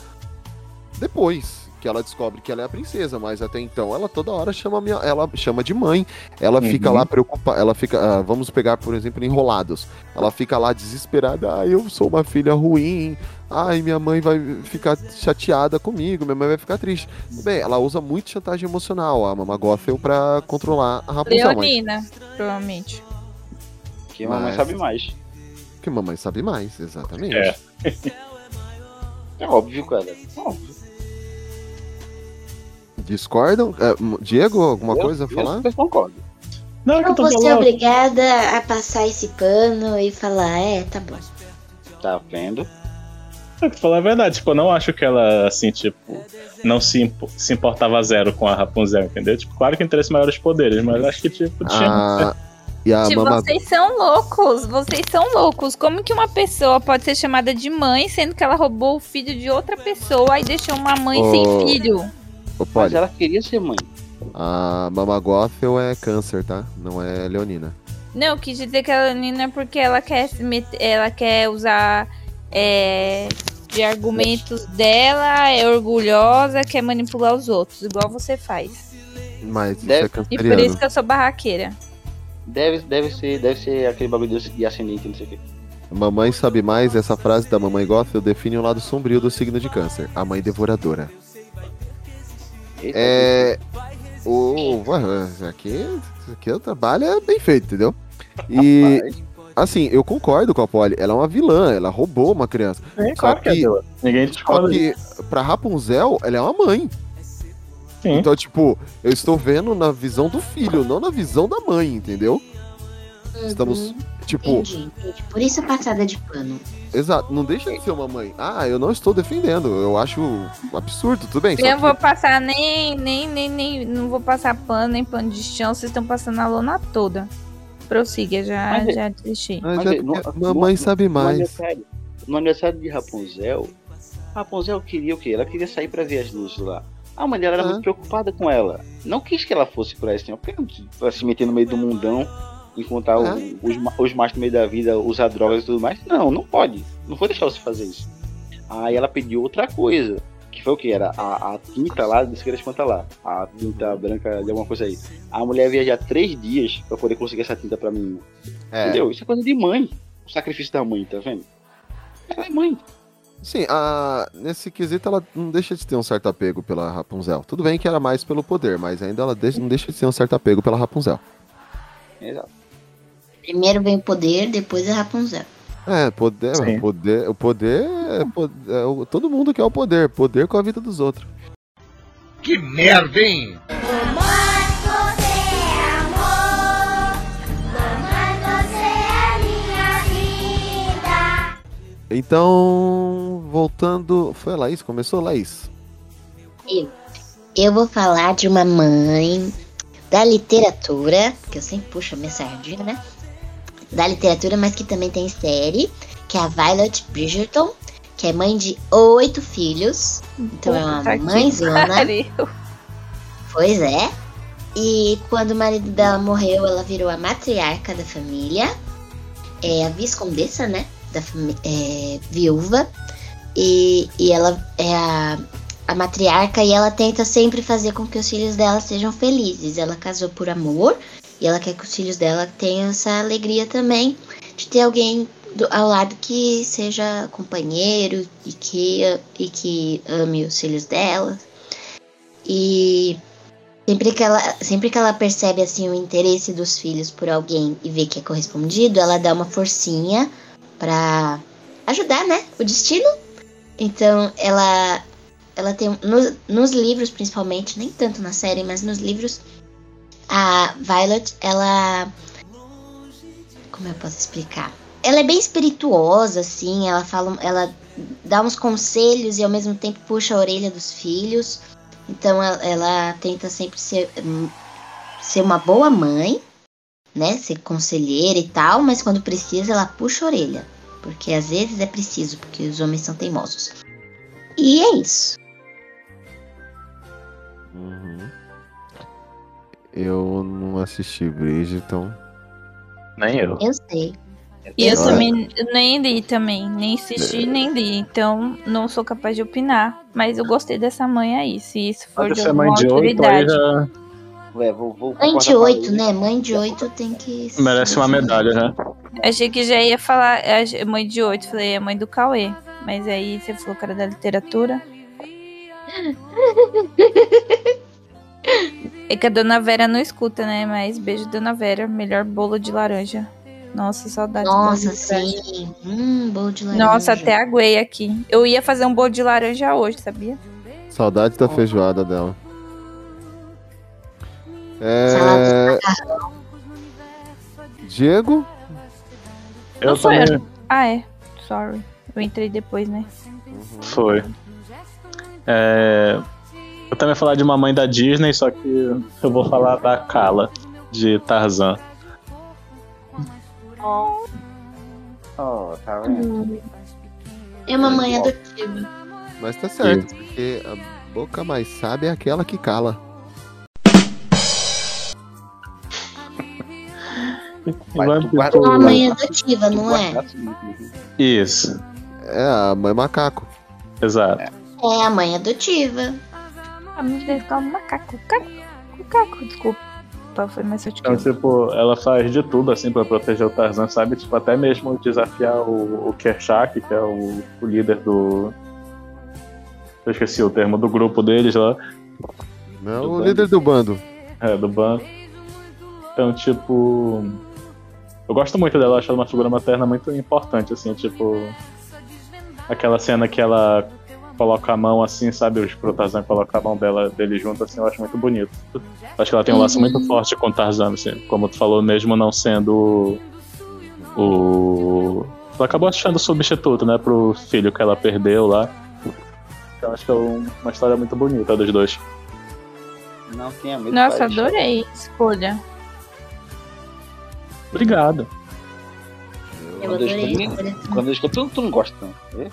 depois que ela descobre que ela é a princesa, mas até então ela toda hora chama minha, ela chama de mãe. Ela Uhum. fica lá preocupada, ela fica, ah, vamos pegar por exemplo Enrolados. Ela fica lá desesperada, ah, eu sou uma filha ruim. Ai, minha mãe vai ficar chateada comigo, minha mãe vai ficar triste. Tudo Bem, ela usa muito chantagem emocional, a Mama Gothel, pra controlar a Rapunzel. mas- Leonina, provavelmente. Que a mamãe Mas- sabe mais. Que mamãe sabe mais, exatamente. É. *laughs* É óbvio, cara. Óbvio. Discordam? É, Diego, alguma coisa a falar? Eu concordo. Não, é que eu Eu tô vou ser falando. obrigada a passar esse pano e falar, é, tá bom. Tá vendo? É, pra falar a verdade, tipo, eu não acho que ela, assim, tipo, não se, impo- se importava zero com a Rapunzel, entendeu? Tipo, claro que interesse maiores poderes, mas acho que, tipo, tinha. Ah, e a Se Mama vocês são loucos, vocês são loucos. Como que uma pessoa pode ser chamada de mãe, sendo que ela roubou o filho de outra pessoa e deixou uma mãe Ô, sem filho? Ô, Mas ela queria ser mãe. a Mama Gothel é câncer, tá? Não é leonina. Não, eu quis dizer que a Leonina é porque ela quer se meter, ela quer usar é, de argumentos dela, é orgulhosa, quer manipular os outros, igual você faz. Mas isso Deve- é E por isso que eu sou barraqueira. Deve, deve, ser, deve ser aquele bagulho de- de ascendente, não sei o quê. Mamãe sabe mais, essa frase da Mamãe Gothel define o lado sombrio do signo de câncer. A mãe devoradora. É. O. Aqui, aqui o trabalho é bem feito, entendeu? E. Assim, eu concordo com a Polly. Ela é uma vilã, ela roubou uma criança. É, Só claro que é que- dela. Ninguém Só discorda disso. que, pra Rapunzel, ela é uma mãe. Sim. Então, tipo, eu estou vendo na visão do filho, não na visão da mãe, entendeu? Estamos, Uhum, tipo, entendi, entendi. Por isso a passada de pano. exato, não deixa de ser uma mãe. Ah, eu não estou defendendo, eu acho absurdo, tudo bem. Eu não que- vou passar nem, nem, nem, nem, não vou passar pano, nem pano de chão, vocês estão passando a lona toda. Prossiga, já, Mas é- já desisti. Ah, Mas já- é, no- mamãe no- sabe No mais. aniversário, no aniversário de Rapunzel, Rapunzel queria o quê? Ela queria sair pra ver as luzes lá. A mãe dela era Ah. muito preocupada com ela. Não quis que ela fosse pra esse tempo. Porque não quis ela se meter no meio do mundão, encontrar o- Ah. os, os machos no meio da vida, usar drogas e tudo mais. Não, não pode. Não vou deixar você fazer isso. Aí ela pediu outra coisa. Que foi o que? Era a, a tinta lá, não sei contam lá. A tinta branca de alguma coisa aí. A mulher ia viajar três dias pra poder conseguir essa tinta pra mim. É, Entendeu? Isso é coisa de mãe. O sacrifício da mãe, tá vendo? Ela é mãe. sim, a, nesse quesito ela não deixa de ter um certo apego pela Rapunzel. Tudo bem que era mais pelo poder, mas ainda ela deixa- não deixa de ter um certo apego pela Rapunzel. Exato. Primeiro vem o poder, depois a Rapunzel. É, poder, Sim. poder, o poder é, po- é o- todo mundo quer o poder, poder com a vida dos outros. Que merda, hein? É é. Então, voltando, foi a Laís, começou Laís. Eu. Eu vou falar de uma mãe da literatura, que eu sempre puxo a minha sardinha, né? Da literatura, mas que também tem série, que é a Violet Bridgerton, que é mãe de oito filhos. Então é uma Puta mãezona. pariu. Pois é. E quando o marido dela morreu, ela virou a matriarca da família. É a viscondessa, né? Da é, viúva. E, e ela é a, a matriarca e ela tenta sempre fazer com que os filhos dela sejam felizes. Ela casou por amor e ela quer que os filhos dela tenham essa alegria também de ter alguém do- ao lado que seja companheiro e que, e que ame os filhos dela. E sempre que, ela, sempre que ela percebe assim o interesse dos filhos por alguém e vê que é correspondido, ela dá uma forcinha pra ajudar, né? O destino. Então ela ela tem nos livros principalmente, nem tanto na série, mas nos livros a Violet, ela como eu posso explicar? Ela é bem espirituosa assim, ela fala, ela dá uns conselhos e ao mesmo tempo puxa a orelha dos filhos. Então ela, ela tenta sempre ser, hum, ser uma boa mãe, né? Ser conselheira e tal, mas quando precisa ela puxa a orelha. Porque às vezes é preciso, porque os homens são teimosos. E é isso. Uhum. Eu não assisti Bridgerton. Nem eu. Eu sei. E eu também nem li também, nem assisti, nem li. Então não sou capaz de opinar. Mas eu gostei dessa mãe aí, se isso for Pode de ser alguma mãe de oito, aí autoridade. já É, vou, vou Mãe de oito, né? Mãe de oito tem que. merece uma medalha, né? Achei que já ia falar a mãe de oito, falei a mãe do Cauê. Mas aí você falou que era da literatura. *laughs* É que a Dona Vera não escuta, né? Mas beijo, Dona Vera. Melhor bolo de laranja. Nossa, saudade bolo Nossa, sim. Hum, bolo de laranja. Nossa, até aguei aqui. Eu ia fazer um bolo de laranja hoje, sabia? Saudade da feijoada dela. É... Diego? Eu Não foi também. Ah, é. Sorry. Eu entrei depois, né? Foi. É, Eu também falar de uma mãe da Disney, só que eu vou falar da Kala, de Tarzan. Oh, tá vendo? É uma mãe adotiva. Mas tá certo, porque a boca mais sábia é aquela que cala. *laughs* Guarda- É uma mãe adotiva, não é? Isso, É a mãe macaco. exato. É a mãe adotiva. A minha deve ficar um macaco. Caco, caco. Desculpa. Foi mais sutil. Então, tipo, ela faz de tudo, assim, pra proteger o Tarzan, sabe? Tipo, até mesmo desafiar o, o Kershak, que é o, o líder do... Eu esqueci o termo, do grupo deles lá. Não, Do o bando. líder do bando. É, do bando. Então, tipo. Eu gosto muito dela, acho ela uma figura materna muito importante, assim, tipo. Aquela cena que ela coloca a mão assim, sabe? Os pro Tarzan coloca a mão dela, dele junto, assim, eu acho muito bonito. Acho que ela tem um laço muito forte com o Tarzan, assim, como tu falou, mesmo não sendo o. Ela acabou achando o substituto, né, pro filho que ela perdeu lá. Então acho que é um- uma história muito bonita dos dois. Não tenha medo. Nossa, adorei a escolha. Obrigado. Eu Quando eu adorei. escuto, Olha, quando eu escuto, tu, tu não gosta, não. É?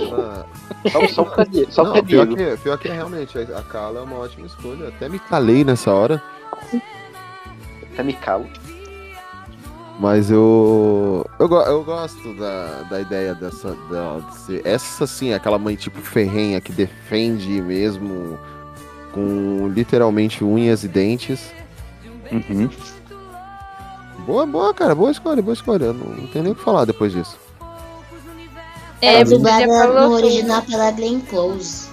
Ela- Só, só pra Diego. Só Não, pior que, pior que é realmente, a Kala é uma ótima escolha. Até me calei nessa hora, Até me calo. mas eu. Eu, eu gosto da, da ideia dessa. Da, de ser- essa sim, é aquela mãe tipo ferrenha que defende mesmo, com literalmente unhas e dentes. Uhum. Boa, boa, cara, boa escolha, boa escolha. Eu Não, não tenho nem o que falar depois disso. É, é dublada no original pela Glenn Close.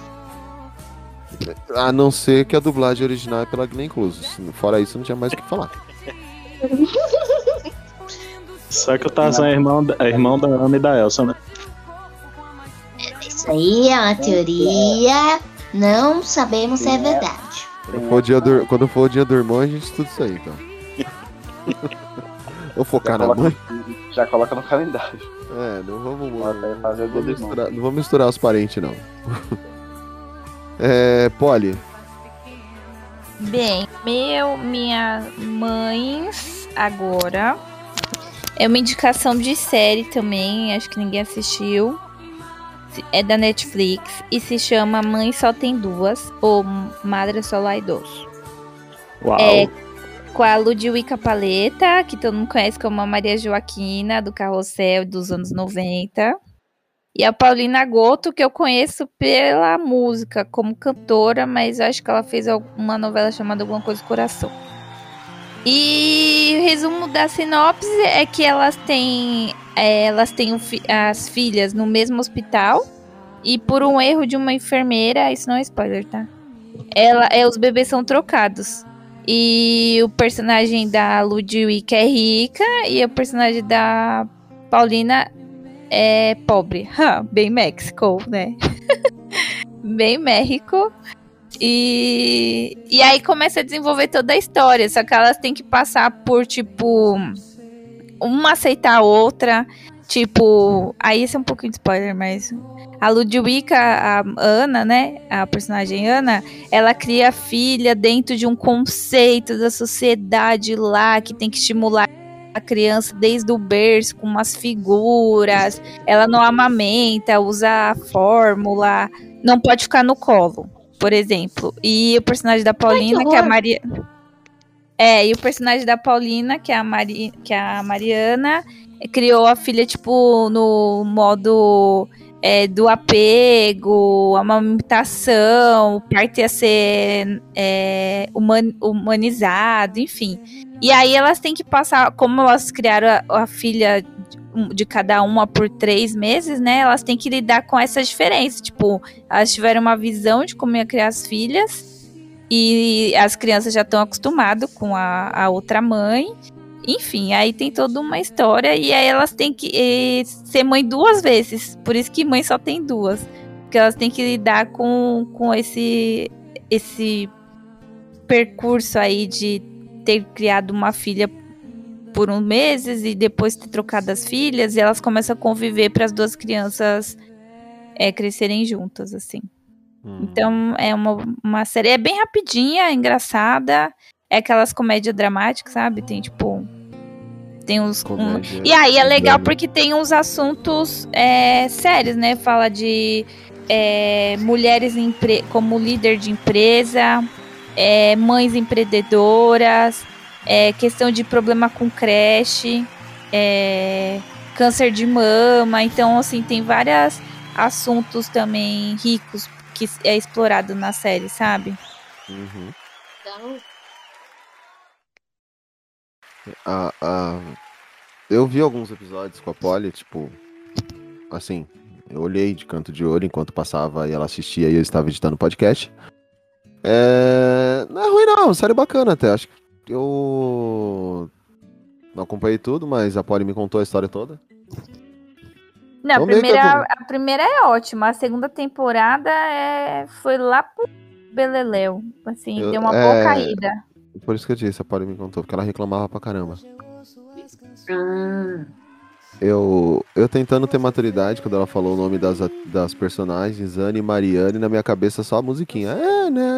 A não ser que a dublagem original é pela Glenn Close. Fora isso, não tinha mais o que falar. Só que o Tarzan é irmão, da- é irmão da Ana e da Elsa, né? Isso aí é uma teoria. Não sabemos se é verdade. Quando for, o dia do, quando for o dia do irmão, a gente estuda isso aí, então. *laughs* Vou focar na coloca- mãe. Já coloca no calendário. É, não vamos, não irmão. misturar, não vamos misturar os parentes, não. *laughs* É, Polly, Bem, meu, minha mães agora. É uma indicação de série também, acho que ninguém assistiu. É da Netflix e se chama Mãe Só Tem Duas ou Madre Só Hay Dos. Uau. É com a Ludwika Paleta, que todo mundo conhece como a Maria Joaquina do Carrossel dos anos 90. E a Paulina Goto, que eu conheço pela música como cantora, mas acho que ela fez uma novela chamada Alguma Coisa do Coração. E o resumo da sinopse é que elas têm, é, elas têm as filhas no mesmo hospital e por um erro de uma enfermeira, isso não é spoiler, tá? Ela, é, os bebês são trocados. E o personagem da Ludwika é rica e o personagem da Paulina é pobre. Hã, bem México, né? *laughs* bem México. E, e aí começa a desenvolver toda a história. Só que elas têm que passar por, tipo, uma aceitar a outra. Tipo, aí esse é um pouquinho de spoiler, mas. A Ludwika, a Ana, né? A personagem Ana, ela cria a filha dentro de um conceito da sociedade lá que tem que estimular a criança desde o berço com umas figuras. Ela não amamenta, usa a fórmula, não pode ficar no colo, por exemplo. E o personagem da Paulina, que é a. Maria. É, e o personagem da Paulina, que é a, Mari, que é a Mariana, criou a filha, tipo, no modo é, do apego, amamentação, o parto ia ser é, human- humanizado, enfim. E aí elas têm que passar, como elas criaram a, a filha de- de cada uma por três meses, né? Elas têm que lidar com essa diferença. Tipo, elas tiveram uma visão de como ia criar as filhas. E as crianças já estão acostumadas com a, a outra mãe. Enfim, aí tem toda uma história. E aí elas têm que eh, ser mãe duas vezes. Por isso que mãe só tem duas. Porque elas têm que lidar com, com esse, esse percurso aí de ter criado uma filha por uns meses e depois ter trocado as filhas. E elas começam a conviver para as duas crianças eh, crescerem juntas, assim. Então é uma, uma série. É bem rapidinha, é engraçada. É aquelas comédias dramáticas, sabe? Tem tipo. Tem uns. um- E aí é legal drama. porque tem uns assuntos é, sérios, né? Fala de é, mulheres empre- como líder de empresa, é, mães empreendedoras, é, questão de problema com creche, é, câncer de mama. Então, assim, tem vários assuntos também ricos que é explorado na série, sabe? Uhum. Então, A, a- Eu vi alguns episódios com a Polly, tipo. Assim, eu olhei de canto de olho enquanto passava e ela assistia e eu estava editando o podcast. É... Não é ruim, não, série bacana até. Acho que eu. Não acompanhei tudo, mas a Polly me contou a história toda. Não, a Vamos primeira, a primeira é ótima, a segunda temporada é, foi lá pro Beleléu. Assim, Eu- deu uma é, boa caída. Por isso que eu disse, a Polly me contou, porque ela reclamava pra caramba. ah, Eu, eu tentando ter maturidade quando ela falou o nome das, a- das personagens, Anne e Mariane, na minha cabeça só a musiquinha. É, né?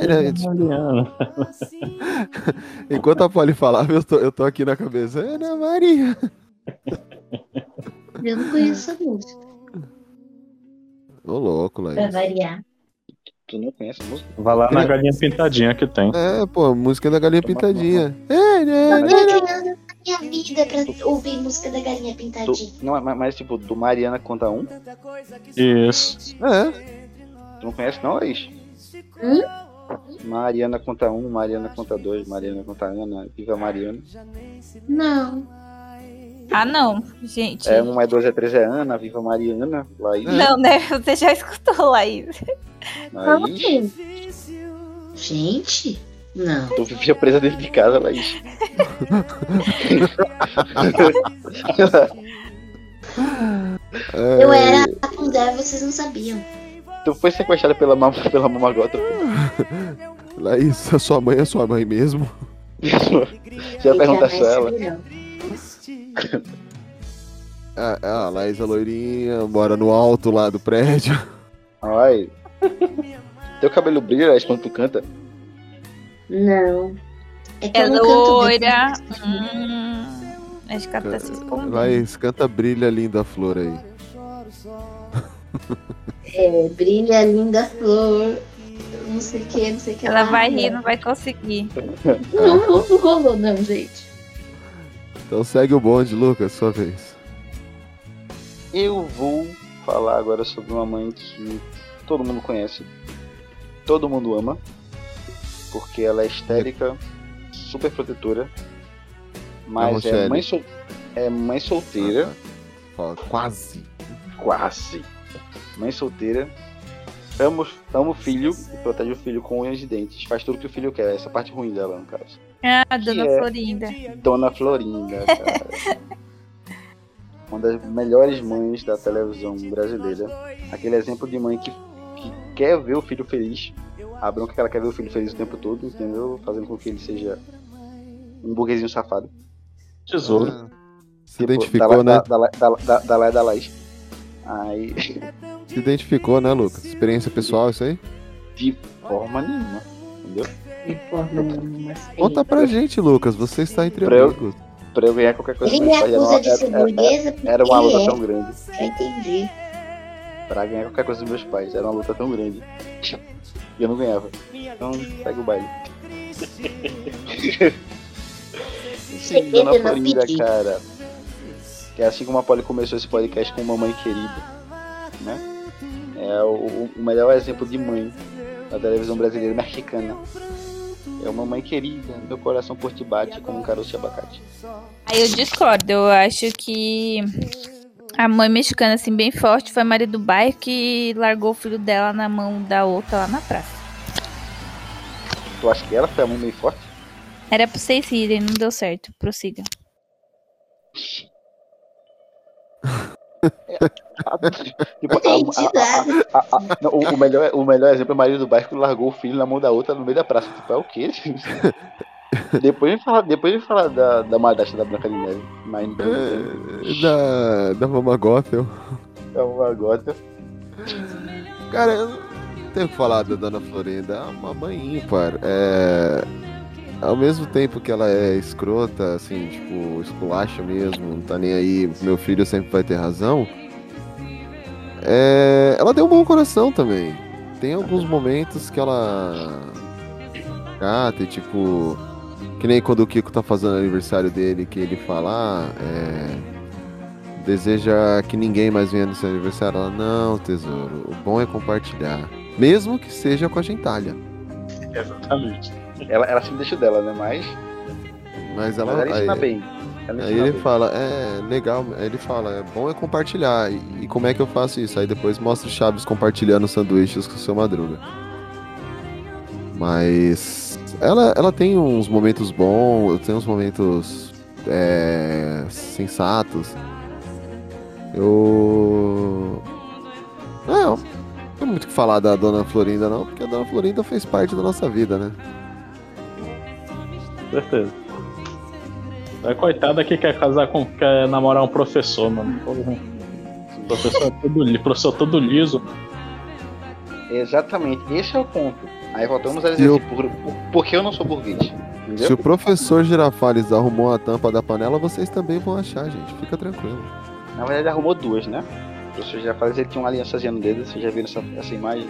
É, né? *laughs* Tipo, Mariana. *laughs* enquanto a Polly falava, eu tô, eu tô aqui na cabeça. É, né, Maria? eu não conheço essa música. Ô, louco, Pra Laís. variar. Tu não conhece a música? Vai lá na galinha pintadinha que tem. É, pô, música da galinha pintadinha. É, né? Criança na minha vida pra ouvir música da galinha pintadinha. não, mas, mas, tipo, do Mariana conta um? Isso. É, Tu não conhece não, Laís? Hum? Mariana conta um, Mariana conta dois, Mariana conta Ana, Viva Mariana. Não. Ah, não, gente. É um, é dois, é três, é Ana, Viva Mariana, Laís. Não, né? Você já escutou, Laís. Laís. assim? Gente, não. Tu vivia presa dentro de casa, Laís. é, Eu era Rapunzel e vocês não sabiam. tu foi sequestrada pela, mam pela mamagota. Laís, a sua mãe é sua mãe mesmo? *laughs* Já pergunta jamais só ela. saberão. *laughs* Ah, ah, a Laís é loirinha, mora no alto lá do prédio. Ai. Teu cabelo brilha, Laís, quando tu canta? Não. É É loira. Hum, acho que ela tá se escondendo. Laís, canta Brilha Linda Flor aí. É, brilha linda flor. Não sei o que, não sei o que. Ela lá. vai rir, não vai conseguir. Não, não, não rolou, não, gente. Então segue o bonde, Lucas, sua vez. Eu vou falar agora sobre uma mãe que todo mundo conhece, todo mundo ama, porque ela é histérica, super protetora, mas é Rochelle. mãe, sol- é mãe solteira, Fala, quase. quase. Mãe solteira, ama, o- ama o filho e protege o filho com unhas de dentes. Faz tudo que o filho quer, essa é parte ruim dela, no caso. Ah, Dona é? Florinda. Dona Florinda, cara. Uma das melhores mães da televisão brasileira. Aquele exemplo de mãe que, que quer ver o filho feliz. A bronca é que ela quer ver o filho feliz o tempo todo, entendeu? Fazendo com que ele seja um burguesinho safado. Tesouro. Ah, Se Tipo, identificou, da, né? Da, da, da, da, da lá e da Laís. Aí, *laughs* Se identificou, né, Lucas? Experiência pessoal, isso aí? de forma nenhuma, entendeu? De forma nenhuma. Conta pra gente, Lucas. Você está entre Pra eu- amigos. Pra eu ganhar qualquer coisa Ele dos me meus pais, acusa de era, ser burguesa porque era uma luta é. tão grande. Já entendi. Pra ganhar qualquer coisa dos meus pais, era uma luta tão grande. E eu não ganhava. Então, segue o baile. Sim, Dona Florinda, cara. É assim como a Polly começou esse podcast com Mamãe Querida, né? É o, o melhor exemplo de mãe da televisão brasileira mexicana. É uma mãe querida, meu coração por ti bate como um caroço de abacate. Aí eu discordo. Eu acho que a mãe mexicana, assim, bem forte, foi a Maria do Bairro que largou o filho dela na mão da outra lá na praça. Tu acha que ela foi a mãe bem forte? Era pra vocês rirem, não deu certo. Prossiga. Tipo, a- a- a- a- a- não, o, o melhor, o melhor exemplo é a Maria do Bairro que largou o filho na mão da outra no meio da praça. Tipo, é o quê? *laughs* depois gente fala, depois a gente fala da, da madrasta da Branca de Neve. Mas É, da, da Mama Gothel. é uma gota. Cara, eu não tenho o que falar da Dona Florinda. É uma mãe ímpar. É... Ao mesmo tempo que ela é escrota, assim, tipo, esculacha mesmo, não tá nem aí, meu filho sempre vai ter razão. É... Ela tem um bom coração também. Tem alguns momentos que ela. Cata, e tipo. Que nem quando o Kiko tá fazendo aniversário dele, que ele fala. Ah, é deseja que ninguém mais venha no seu aniversário. Ela, não, tesouro, o bom é compartilhar. Mesmo que seja com a gentalha. Exatamente. Ela, ela sempre deixa dela, né? Mas, Mas ela. mas ela ensina aí, bem. Ela aí ele bem. fala, é legal, aí ele fala, é bom é compartilhar. E, e como é que eu faço isso? Aí depois mostra o Chaves compartilhando sanduíches com o seu madruga. Mas ela, ela tem uns momentos bons, tem uns momentos é, sensatos. Eu. Não, não tem muito o que falar da Dona Florinda, não, porque a Dona Florinda fez parte da nossa vida, né? Certeza. É coitada que quer casar com. quer namorar um professor, mano. Porra. Professor é todo, professor todo liso. Exatamente, esse é o ponto. Aí voltamos a dizer eu- assim, por, por, por que eu não sou burguês? Entendeu? Se o professor Girafales arrumou a tampa da panela, vocês também vão achar, gente. Fica tranquilo. Na verdade, ele arrumou duas, né? O professor faz ele tinha uma aliançazinha no dedo. Vocês já viram essa, essa imagem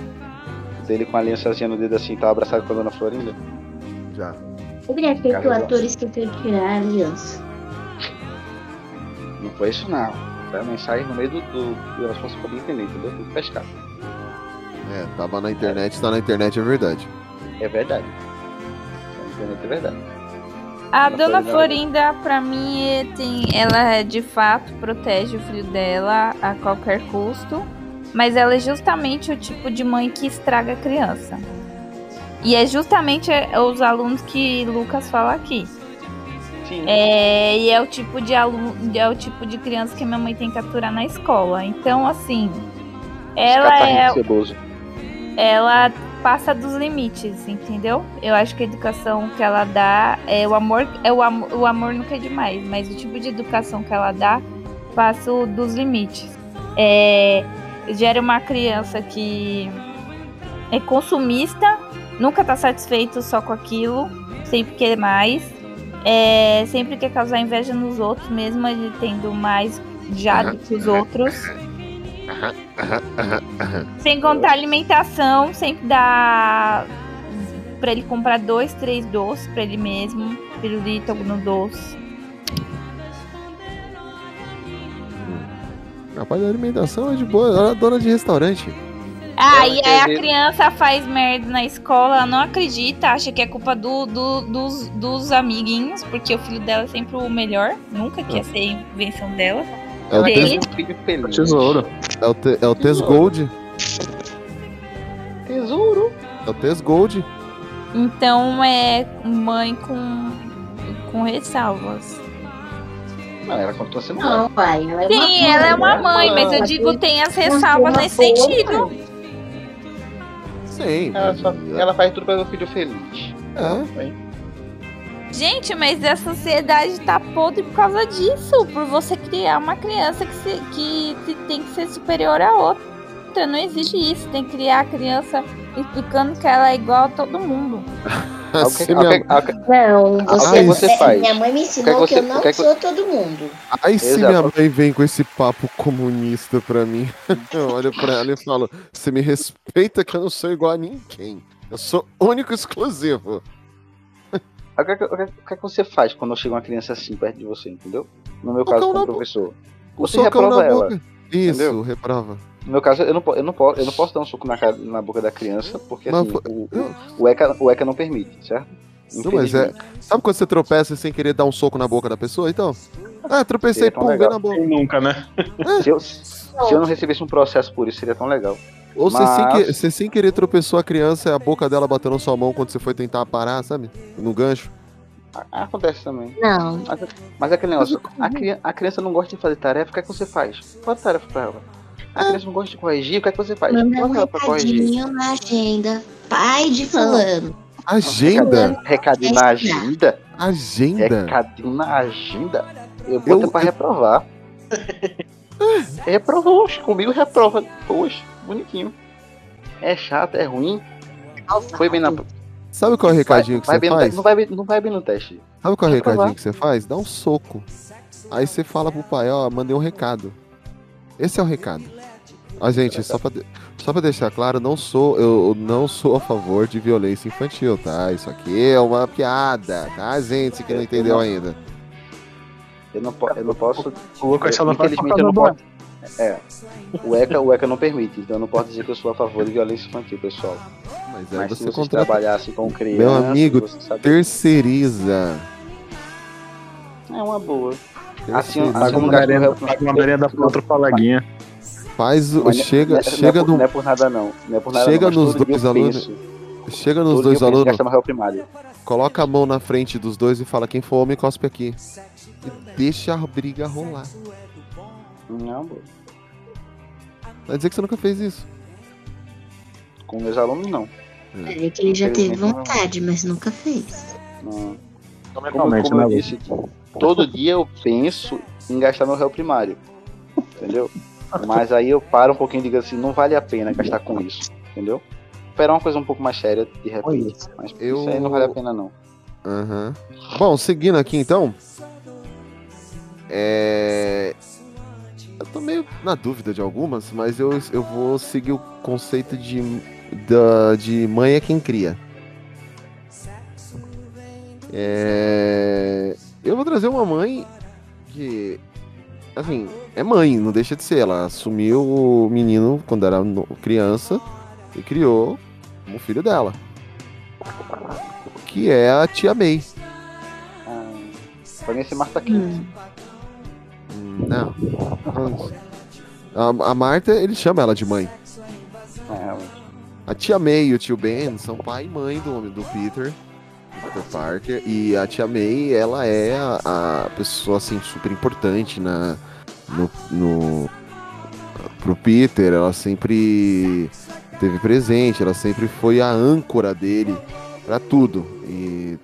dele com a aliançazinha no dedo assim, tava abraçado com a dona Florinda? Já. Eu queria ver que o ator esqueceu de tirar a aliança. Não foi isso, não. Foi a mensagem no meio do. do, do elas fossem poder entender, entendeu? Tudo pescado. É, tava na internet, tá na internet, é verdade. É verdade. Tá na internet, é verdade. A Dona Dona Florinda- Florinda, pra mim, é- tem, ela é, de fato protege o filho dela a qualquer custo, mas ela é justamente o tipo de mãe que estraga a criança. E é justamente é, os alunos que Lucas fala aqui. Sim. É, e é o tipo de aluno, é o tipo de criança que minha mãe tem que aturar na escola. Então, assim, ela é, ceboso. ela passa dos limites, entendeu? Eu acho que a educação que ela dá é o amor, é o amor, o amor nunca é demais, mas o tipo de educação que ela dá passa dos limites. É, gera uma criança que é consumista, nunca tá satisfeito só com aquilo, sempre quer mais, é, sempre quer causar inveja nos outros, mesmo ele tendo mais já do que os outros. Sem contar alimentação, sempre dá pra ele comprar dois, três doces pra ele mesmo, pirulito, no doce. A parte da alimentação é de boa, ela é dona de restaurante. Ah, e aí a criança faz merda na escola, ela não acredita, acha que é culpa do, do- dos, dos amiguinhos, porque o filho dela é sempre o melhor, nunca quer ser a invenção dela. É o, Dele. tes, Um filho feliz. Tesouro. é o, te, é o Tes Gold. Tesouro. É o Tes Gold. Então é mãe com, com ressalvas. Não, ela continua sendo mãe. Não, pai. Ela é Sim, uma ela é uma né? mãe, mas eu digo tem- as ressalvas nesse sentido. Sim. Ela, só, ela faz tudo pra ver o filho feliz. É. Gente, mas a sociedade tá podre por causa disso. Por você criar uma criança que, se- que, que tem que ser superior a outra. Não existe isso. Tem que criar a criança explicando que ela é igual a todo mundo. *laughs* O que- Assim, ah, o minha- que- ah, o que- Não, você, o que você é, faz? Minha mãe me O que ensinou que que, você- eu não o que que sou todo mundo. Aí se minha mãe vem com esse papo comunista pra mim, *laughs* eu olho pra ela e falo: Você me respeita que eu não sou igual a ninguém. Eu sou único e exclusivo. O que, é que- o que é que- o que é que você faz quando chega uma criança assim perto de você, entendeu? No meu Socão caso, como professor. O Você reprova ela. boca. Isso, entendeu? reprova. No meu caso, eu não, eu não, posso, eu não posso dar um soco na, cara- na boca da criança, porque Mas assim, foi- o, o, ECA, o ECA não permite, certo? Não, mas é. Sabe quando você tropeça sem querer dar um soco na boca da pessoa? Então. Ah, tropecei, Seria pum, veio na boca. Quem nunca, né? Se eu, se eu não recebesse um processo por isso, seria tão legal. Ou você, sem que- você sem querer tropeçou a criança e a boca dela bateu na sua mão quando você foi tentar parar, sabe? No gancho. A- Acontece também. Não. Mas, mas é aquele negócio, a, cri- a criança não gosta de fazer tarefa, o que é que você faz? Qual a tarefa pra ela? A criança não gosta de corrigir, o que é que você faz? Manda um recadinho na agenda. Pai de fulano. Agenda? Recadinho na agenda? Agenda? Recadinho na agenda? Eu Eu- boto pra reprovar. *laughs* Reprovou, comigo reprova. Poxa, bonitinho. É chato, é ruim. Foi bem na. Sabe qual é o recadinho que vai você bem no faz? te- não, vai bem, não vai bem no teste. Sabe qual é o recadinho que você faz? Dá um soco. Aí você fala pro pai, ó, mandei um recado. Esse é o recado. Ó, gente, só pra, de- só pra deixar claro, não sou, eu não sou a favor de violência infantil, tá? Isso aqui é uma piada, tá, gente, que não entendeu ainda. Eu não, po- eu não posso. O Lucas só não Infelizmente eu não posso. É. O ECA, o ECA não permite, então eu não posso dizer que eu sou a favor de violência infantil, pessoal. Mas aí Mas se você vocês contrata... trabalhassem com criança, Meu amigo, sabe- terceiriza. É uma boa. Assim, Terceiriza. assim Paga como uma uma merenda pra outro coleguinha. Faz o... Mas não é- Chega, não é- chega não é, por- no... Não é por nada não. Não é por nada Chega nos dois alunos- penso- Chega nos dois alunos, coloca a mão na frente dos dois e fala, quem for homem, cospe aqui. E deixa a briga rolar. Não, pô. Vai dizer que você nunca fez isso. com meus alunos não. É que ele já teve vontade, mas nunca fez. não. Como, Totalmente, como né, eu disse, todo dia eu penso em gastar no réu primário. Entendeu? Mas aí eu paro um pouquinho e digo assim, não vale a pena gastar com isso. Entendeu? Esperar uma coisa um pouco mais séria de repente. Mas Eu- isso aí não vale a pena não. Aham. Bom, seguindo aqui então. É. Eu tô meio na dúvida de algumas, mas eu, eu vou seguir o conceito de, da, de mãe é quem cria. É... Eu vou trazer uma mãe que, assim, é mãe, não deixa de ser. Ela assumiu o menino quando era criança e criou como filho dela. Que é a tia May. Ah, pra mim esse Marta Quente. Hum, Não. A, a Marta, ele chama ela de mãe. É, realmente. A tia May e o tio Ben são pai e mãe do homem do Peter, Peter Parker. E a tia May, ela é a, a pessoa assim super importante na no, no pro Peter. Ela sempre teve presente, ela sempre foi a âncora dele pra tudo. E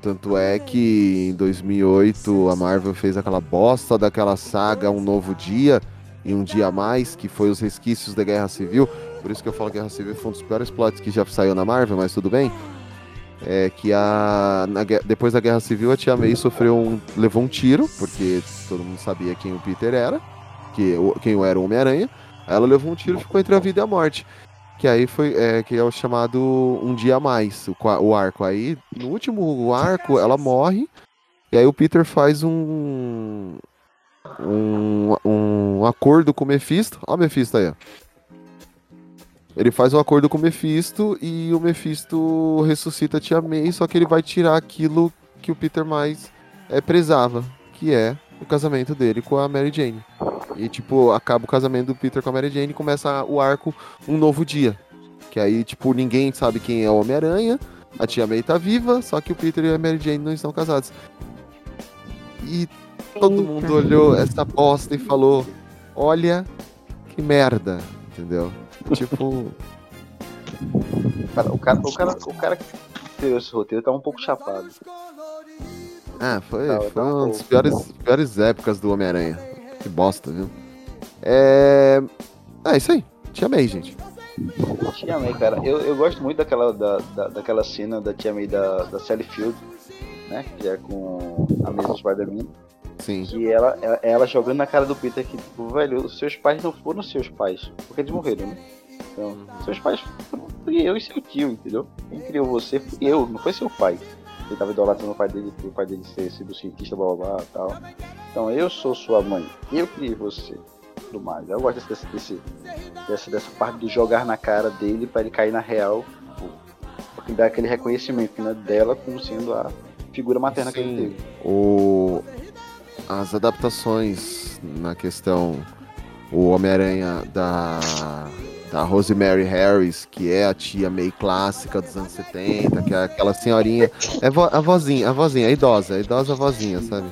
tanto é que em 2008 a Marvel fez aquela bosta daquela saga Um Novo Dia e Um Dia a Mais, que foi os resquícios da Guerra Civil. Por isso que eu falo que Guerra Civil foi um dos piores plots que já saiu na Marvel, mas tudo bem. É que a, na depois da Guerra Civil a Tia May sofreu um, levou um tiro, porque todo mundo sabia quem o Peter era, que, quem era o Homem-Aranha. Ela levou um tiro e ficou entre a vida e a morte. Que aí foi, é, que é o chamado Um Dia a Mais, o, o arco. Aí, no último arco, ela morre, e aí o Peter faz um, um, um acordo com o Mephisto. Ó o Mephisto aí, ó. Ele faz um acordo com o Mephisto e o Mephisto ressuscita a Tia May, só que ele vai tirar aquilo que o Peter mais é, prezava, que é o casamento dele com a Mary Jane. E, tipo, acaba o casamento do Peter com a Mary Jane e começa o arco Um Novo Dia. Que aí, tipo, ninguém sabe quem é o Homem-Aranha, a Tia May tá viva, só que o Peter e a Mary Jane não estão casados. E todo mundo olhou essa bosta e falou: Olha que merda, entendeu? Tipo, Cara, o, cara, o, cara, o cara que escreveu esse roteiro tá um pouco chapado. ah, foi, Tá, foi tá uma um das piores, piores épocas do Homem-Aranha. Que bosta, viu? É. É isso aí. Tia May, gente. Tia May, cara, eu, eu gosto muito daquela, da, da, daquela cena da Tia May da, da Sally Field, né? Que é com a mesma Spider-Man. Sim. Que ela, ela, ela jogando na cara do Peter que, tipo, velho, os seus pais não foram seus pais, porque eles morreram, né? Então, seus pais foram fui eu e seu tio, entendeu? Quem criou você fui eu, não foi seu pai. Ele tava idolatrando o pai dele, o pai dele ser sido cientista, blá blá blá tal. Então eu sou sua mãe, eu criei você. Tudo mais. Eu gosto desse, desse, dessa, dessa parte do jogar na cara dele pra ele cair na real. tipo, Porque dá aquele reconhecimento né, dela como sendo a figura materna que ele teve. O... As adaptações na questão o Homem-Aranha da, da Rosemary Harris, que é a tia meio clássica dos anos 70, que é aquela senhorinha. É vo- a vozinha, a vozinha, a idosa, a idosa vozinha, sabe?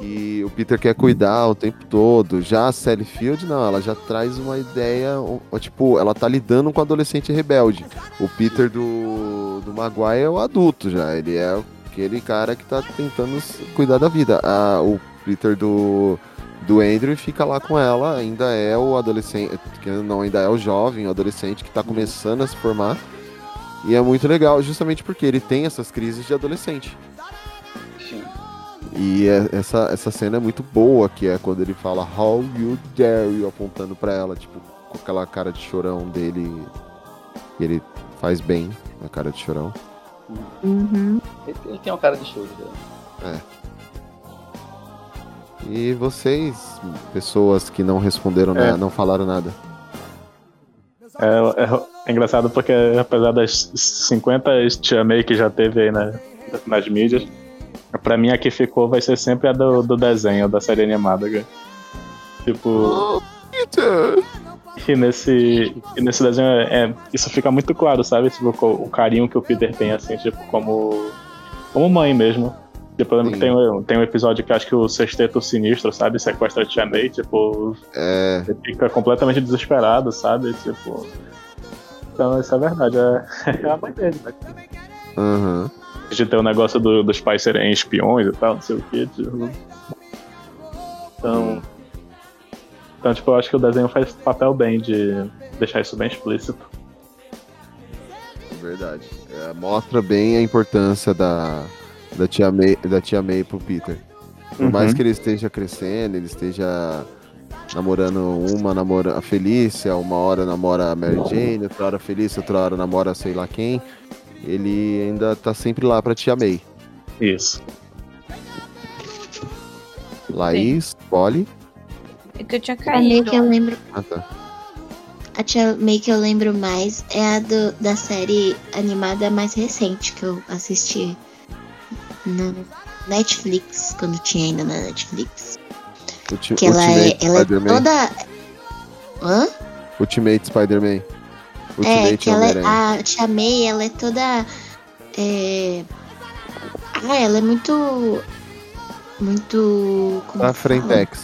E o Peter quer cuidar o tempo todo. Já a Sally Field, não, ela já traz uma ideia. Tipo, ela tá lidando com o adolescente rebelde. O Peter do, do Maguire é o adulto já. Ele é aquele cara que tá tentando cuidar da vida. Ah, o Peter do, do Andrew fica lá com ela, ainda é o adolescente, não, ainda é o jovem, o adolescente que tá começando a se formar. E é muito legal, justamente porque ele tem essas crises de adolescente. Sim. E é- essa, essa cena é muito boa, que é quando ele fala How you dare you, apontando pra ela, tipo, com aquela cara de chorão dele. E ele faz bem a cara de chorão. Uhum. Ele, ele tem uma cara de show, né? É. E vocês, pessoas que não responderam, É. nada, não falaram nada. É, é- é engraçado porque, apesar das 50 Tia May que já teve aí na- nas mídias, pra mim a que ficou vai ser sempre a do, do desenho, da série animada. cara. Tipo. E nesse, e nesse desenho é, é- isso fica muito claro, sabe? Tipo, o carinho que o Peter tem, assim, tipo, como. Como mãe mesmo. Tipo, eu lembro que tem, um- tem um episódio que acho que o sexteto sinistro, sabe? Sequestra a Tia May, tipo. É. Ele fica completamente desesperado, sabe? Tipo. Então, isso é verdade. É, *laughs* é a mãe dele, né? Aham. De ter o negócio do- dos pais serem espiões e tal, não sei o que. Tipo. Então. Então, tipo, eu acho que o desenho faz papel bem de deixar isso bem explícito. Verdade. É, mostra bem a importância da, da, tia May, da tia May pro Peter. Por Uhum. mais que ele esteja crescendo, ele esteja namorando uma, namora a Felícia, uma hora namora a Mary Jane, outra hora a Felícia, outra hora namora sei lá quem. Ele ainda tá sempre lá pra tia May. Isso. Laís, Polly. É que eu tinha A May caído. que eu lembro. Ah, tá. A Tia May que eu lembro mais é a do, da série animada mais recente que eu assisti na Netflix, quando tinha ainda na Netflix. Ulti- Que ela é, Ultimate ela é Spider-Man. toda. Hã? Ultimate Spider-Man. É, Ultimate que ela é, a Tia May, ela é toda. É... Ah, ela é muito. Muito. Como A que fala? Frentex.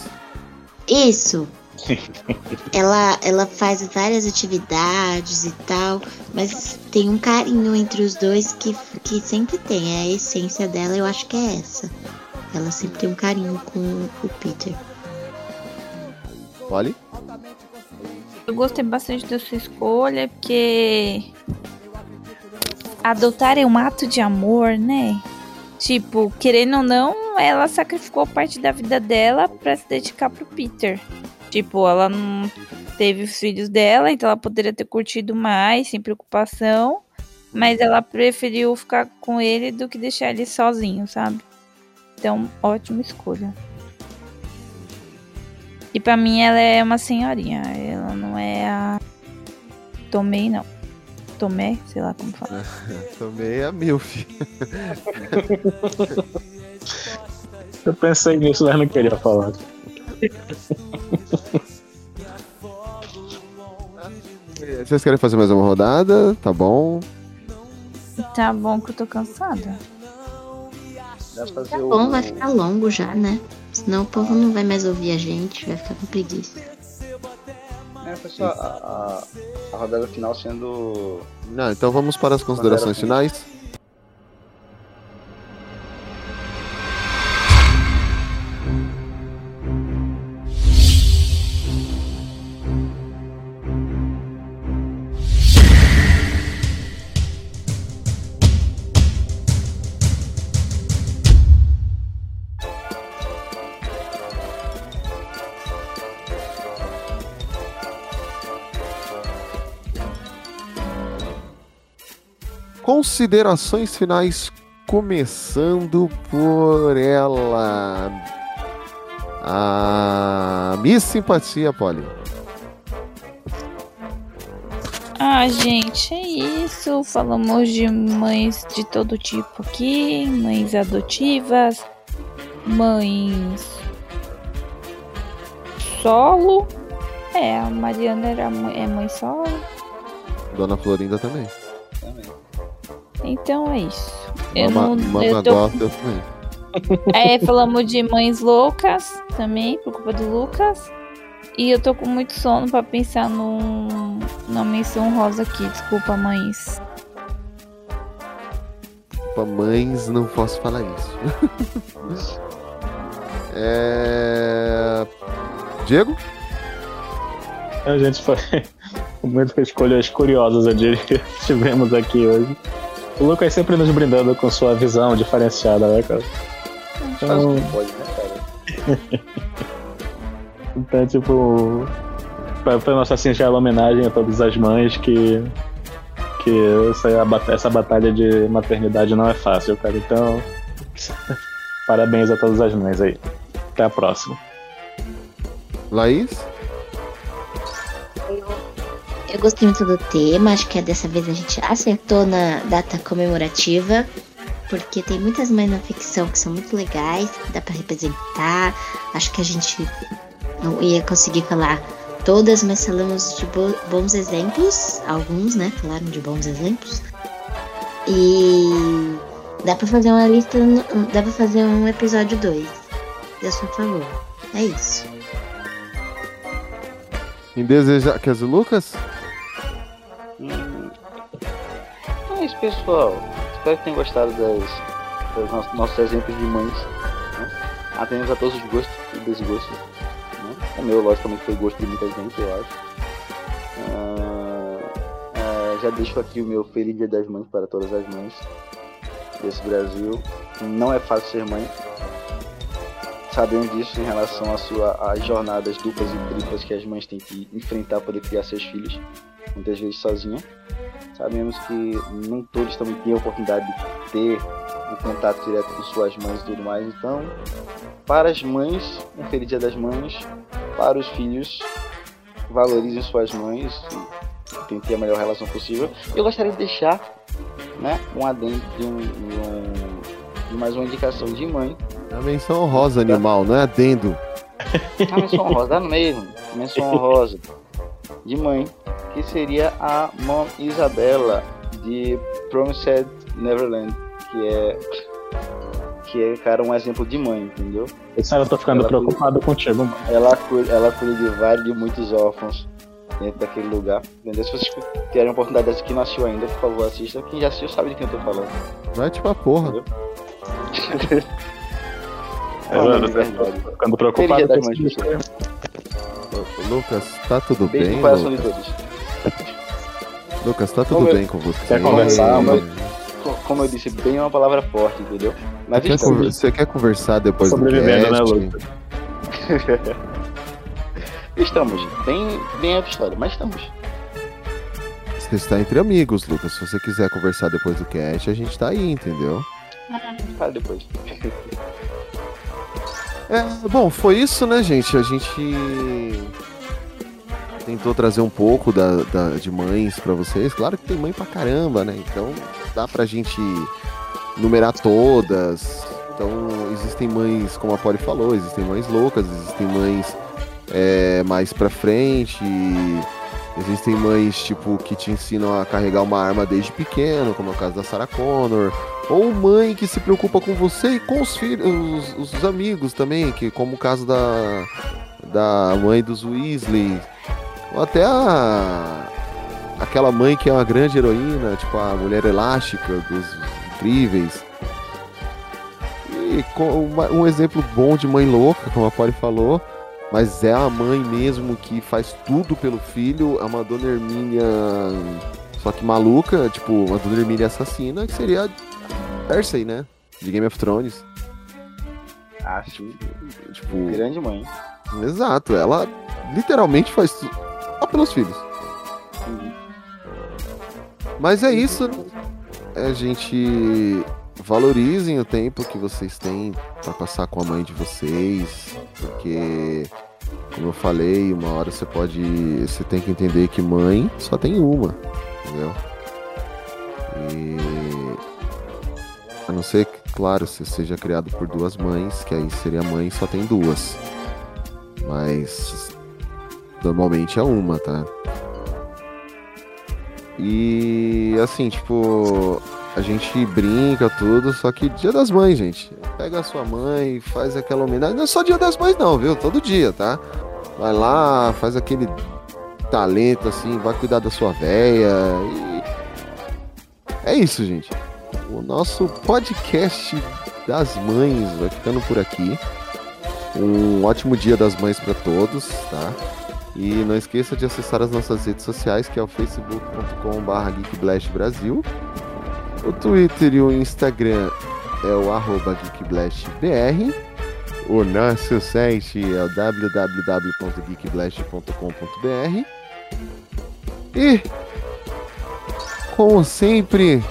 Isso. *laughs* ela, ela faz várias atividades e tal, mas tem um carinho entre os dois que, que sempre tem. É a essência dela, eu acho que é essa. Ela sempre tem um carinho com o Peter. Polly? Eu gostei bastante da sua escolha, porque adotar é um ato de amor, né? Tipo, querendo ou não, ela sacrificou parte da vida dela pra se dedicar pro Peter. Tipo, ela não teve os filhos dela, então ela poderia ter curtido mais, sem preocupação. Mas ela preferiu ficar com ele do que deixar ele sozinho, sabe? Então, ótima escolha. E pra mim ela é uma senhorinha. Ela não é a. Tomei, não. Tomé, sei lá como fala. *laughs* É a Milf. *laughs* Eu pensei nisso, mas não queria falar. Vocês querem fazer mais uma rodada? Tá bom. Tá bom que eu tô cansada. Tá bom, vai ficar longo já, né? Senão o povo não vai mais ouvir a gente, vai ficar com preguiça. É, só a, a, a rodada final sendo. Não, então vamos para as considerações finais. Considerações finais começando por ela. A Miss Simpatia, Polly. Ah, gente, é isso. Falamos de mães de todo tipo aqui, mães adotivas, mães solo. É, a Mariana era mãe, é mãe solo. Dona Florinda também. Então é isso. Eu Mama, não, Mama eu tô- Gospel também. *laughs* É, falamos de mães loucas também, por culpa do Lucas. E eu tô com muito sono pra pensar num, numa menção rosa aqui. Desculpa, mães. Pra mães, não posso falar isso. *laughs* é... Diego? A gente foi *laughs* muitas escolhas curiosas, eu diria, que tivemos aqui hoje. O Lucas sempre nos brindando com sua visão diferenciada, né, cara? Faz o Então, que pode, né, cara? *laughs* então tipo, foi, nossa singela homenagem a todas as mães que. que essa, essa batalha de maternidade não é fácil, cara. Então, *laughs* parabéns a todas as mães aí. Até a próxima. Laís? Eu gostei muito do tema, acho que dessa vez a gente acertou na data comemorativa, porque tem muitas mães na ficção que são muito legais, dá pra representar. Acho que a gente não ia conseguir falar todas, mas falamos de bo- bons exemplos, alguns, né? Falaram de bons exemplos. E dá pra fazer uma lista, dá pra fazer um episódio 2. Eu sou favor. É isso. Dizer, Lucas? Então é isso, pessoal. Espero que tenham gostado das, nossos, nossos exemplos de mães. Né? Atendemos a todos os gostos e desgostos. Né? O meu, logicamente, foi gosto de muita gente, eu acho. Ah, ah, já deixo aqui o meu Feliz Dia das Mães para todas as mães desse Brasil. Não é fácil ser mãe. Sabemos disso em relação às jornadas duplas e triplas que as mães têm que enfrentar para poder criar seus filhos, muitas vezes sozinha. Sabemos que nem todos também têm a oportunidade de ter um contato direto com suas mães e tudo mais. Então, para as mães, um feliz dia das mães. Para os filhos, valorizem suas mães e tentem a melhor relação possível. Eu gostaria de deixar né, um adendo de, um, de um- de mais uma indicação de mãe. A menção honrosa animal, não é adendo. A menção honrosa, dá no mesmo. Menção honrosa de mãe, que seria a Mom Isabella de Promised Neverland, que é que é, cara, um exemplo de mãe, entendeu? Esse eu tô ficando Ela preocupado contigo, mano. Ela cuida, ela cuida de vários, de muitos órfãos dentro daquele lugar. Entendeu? Se vocês tiverem a oportunidade dessa que não assistiu ainda, por favor, assista. Quem já assistiu sabe de quem eu tô falando. Vai tipo a porra. É, mano, verdade. tô ficando preocupado com esse. Ô, Lucas, tá tudo Beijo bem? no coração de Lucas? todos. Lucas, tá tudo Como eu- bem com você? Quer conversar, Como eu, como eu disse, bem é uma palavra forte, entendeu? Mas Você quer, conver- você quer conversar depois do Sobrevivendo, né, cast? Lucas? *laughs* estamos. Bem, bem história, mas estamos. Você está entre amigos, Lucas. Se você quiser conversar depois do cast, a gente tá aí, entendeu? Fala depois. *laughs* É, bom, foi isso, né, gente? A gente tentou trazer um pouco da, da- de mães pra vocês. Claro que tem mãe pra caramba, né? Então dá pra gente numerar todas. Então existem mães, como a Polly falou, existem mães loucas, existem mães é, mais pra frente. Existem mães, tipo, que te ensinam a carregar uma arma desde pequeno, como é o caso da Sarah Connor. Ou mãe que se preocupa com você e com os filhos, os, os amigos também, que como o caso da, da mãe dos Weasley. Ou até a, aquela mãe que é uma grande heroína, tipo a mulher elástica dos incríveis. E uma- um exemplo bom de mãe louca, como a Polly falou, mas é a mãe mesmo que faz tudo pelo filho, é uma Dona Hermínia, só que maluca, tipo, uma Dona Hermínia assassina, que seria Cersei, né? De Game of Thrones. Acho. Tipo, Grande mãe. exato, ela literalmente faz tudo só pelos filhos. Mas é isso. A gente valorizem o tempo que vocês têm para passar com a mãe de vocês, porque como eu falei, uma hora você pode, você tem que entender que mãe só tem uma, entendeu? E a não ser que, claro, você seja criado por duas mães, que aí seria mãe só tem duas. Mas normalmente é uma, tá? E assim, tipo, a gente brinca tudo, só que dia das mães, gente. Pega a sua mãe, faz aquela homenagem. Não é só dia das mães, não, viu? Todo dia, tá? Vai lá, faz aquele talento, assim, vai cuidar da sua véia. E... É isso, gente. O nosso podcast das mães vai ficando por aqui. Um ótimo dia das mães para todos, tá? E não esqueça de acessar as nossas redes sociais, que é o facebook.com.br geekblastbrasil. O Twitter e o Instagram é o arroba geekblastbr. O nosso site é o www.geekblast.com.br. E, como sempre.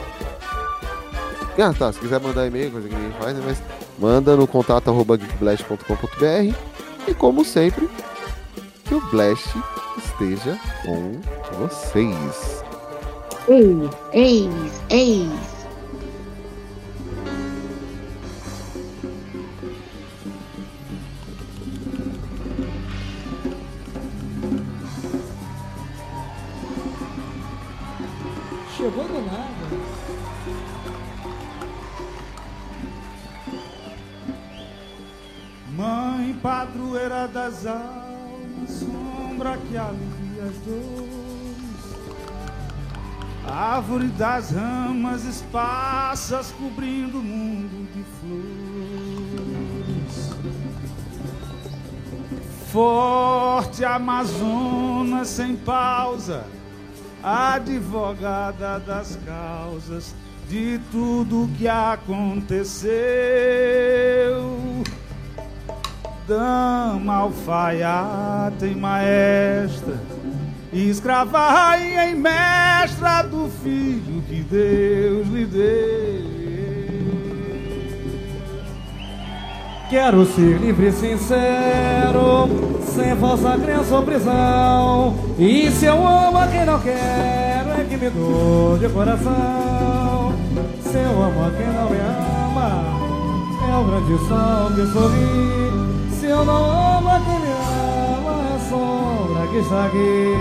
Ah, tá. Se quiser mandar e-mail, coisa que ninguém faz, né? Mas manda no contato arroba geekblast.com.br. E, como sempre, que o Blast esteja com vocês. Eis, eis, eis. Padroeira das almas, sombra que alivia as dores. Árvore das ramas esparsas cobrindo o mundo de flores. Forte Amazonas sem pausa, advogada das causas de tudo que aconteceu. Dama alfaiata e maestra, escrava rainha e mestra do filho que Deus lhe deu. Quero ser livre e sincero, sem falsa crença ou prisão. E se eu amo a quem não quero, é que me dou de coração. Se eu amo a quem não me ama, é o grande sol que sorri. Se eu não amo a ama, é a sombra que está aqui.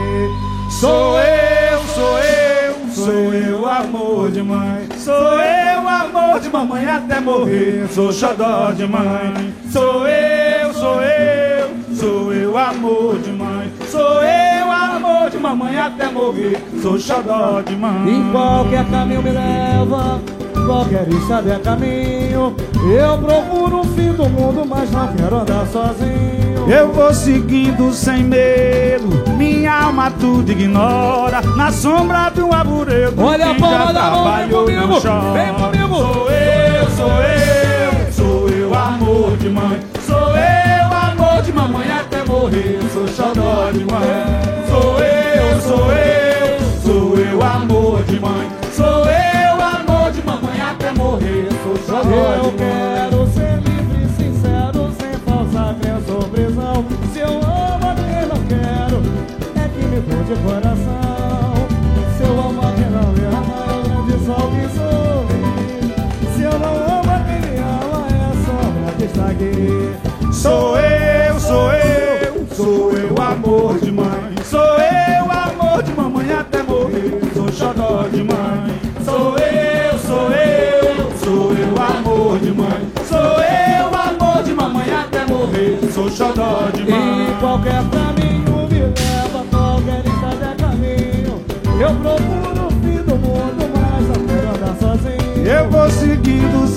Sou eu, sou eu, sou eu, amor de mãe. Sou eu, amor de mamãe até morrer. Sou xodó de mãe. Sou eu, sou eu, sou eu, amor de mãe. Sou eu, amor de mamãe até morrer. Sou xodó de mãe. E qualquer caminho me leva, qualquer estrada é caminho. Eu procuro o fim do mundo, mas não quero andar sozinho. Eu vou seguindo sem medo, minha alma tudo ignora. Na sombra de um arvoredo, Olha a palma da mão, vem comigo, vem comigo. Sou eu, sou eu, sou eu, amor de mãe. Sou eu, amor de mamãe até morrer. Sou xodó de mãe. Sou eu, sou eu, sou eu, amor de mãe. Coração. Se eu amo a quem não me ama, é o grande sol que sorri. Se eu não amo quem me ama, é a sombra que está aqui. Sou eu, sou eu, sou eu, amor de mãe. Sou eu, amor de mamãe até morrer. Sou xodó de mãe. Sou eu, sou eu, sou eu, amor de mãe. Sou eu, amor de mamãe até morrer. Sou xodó de mãe. E qualquer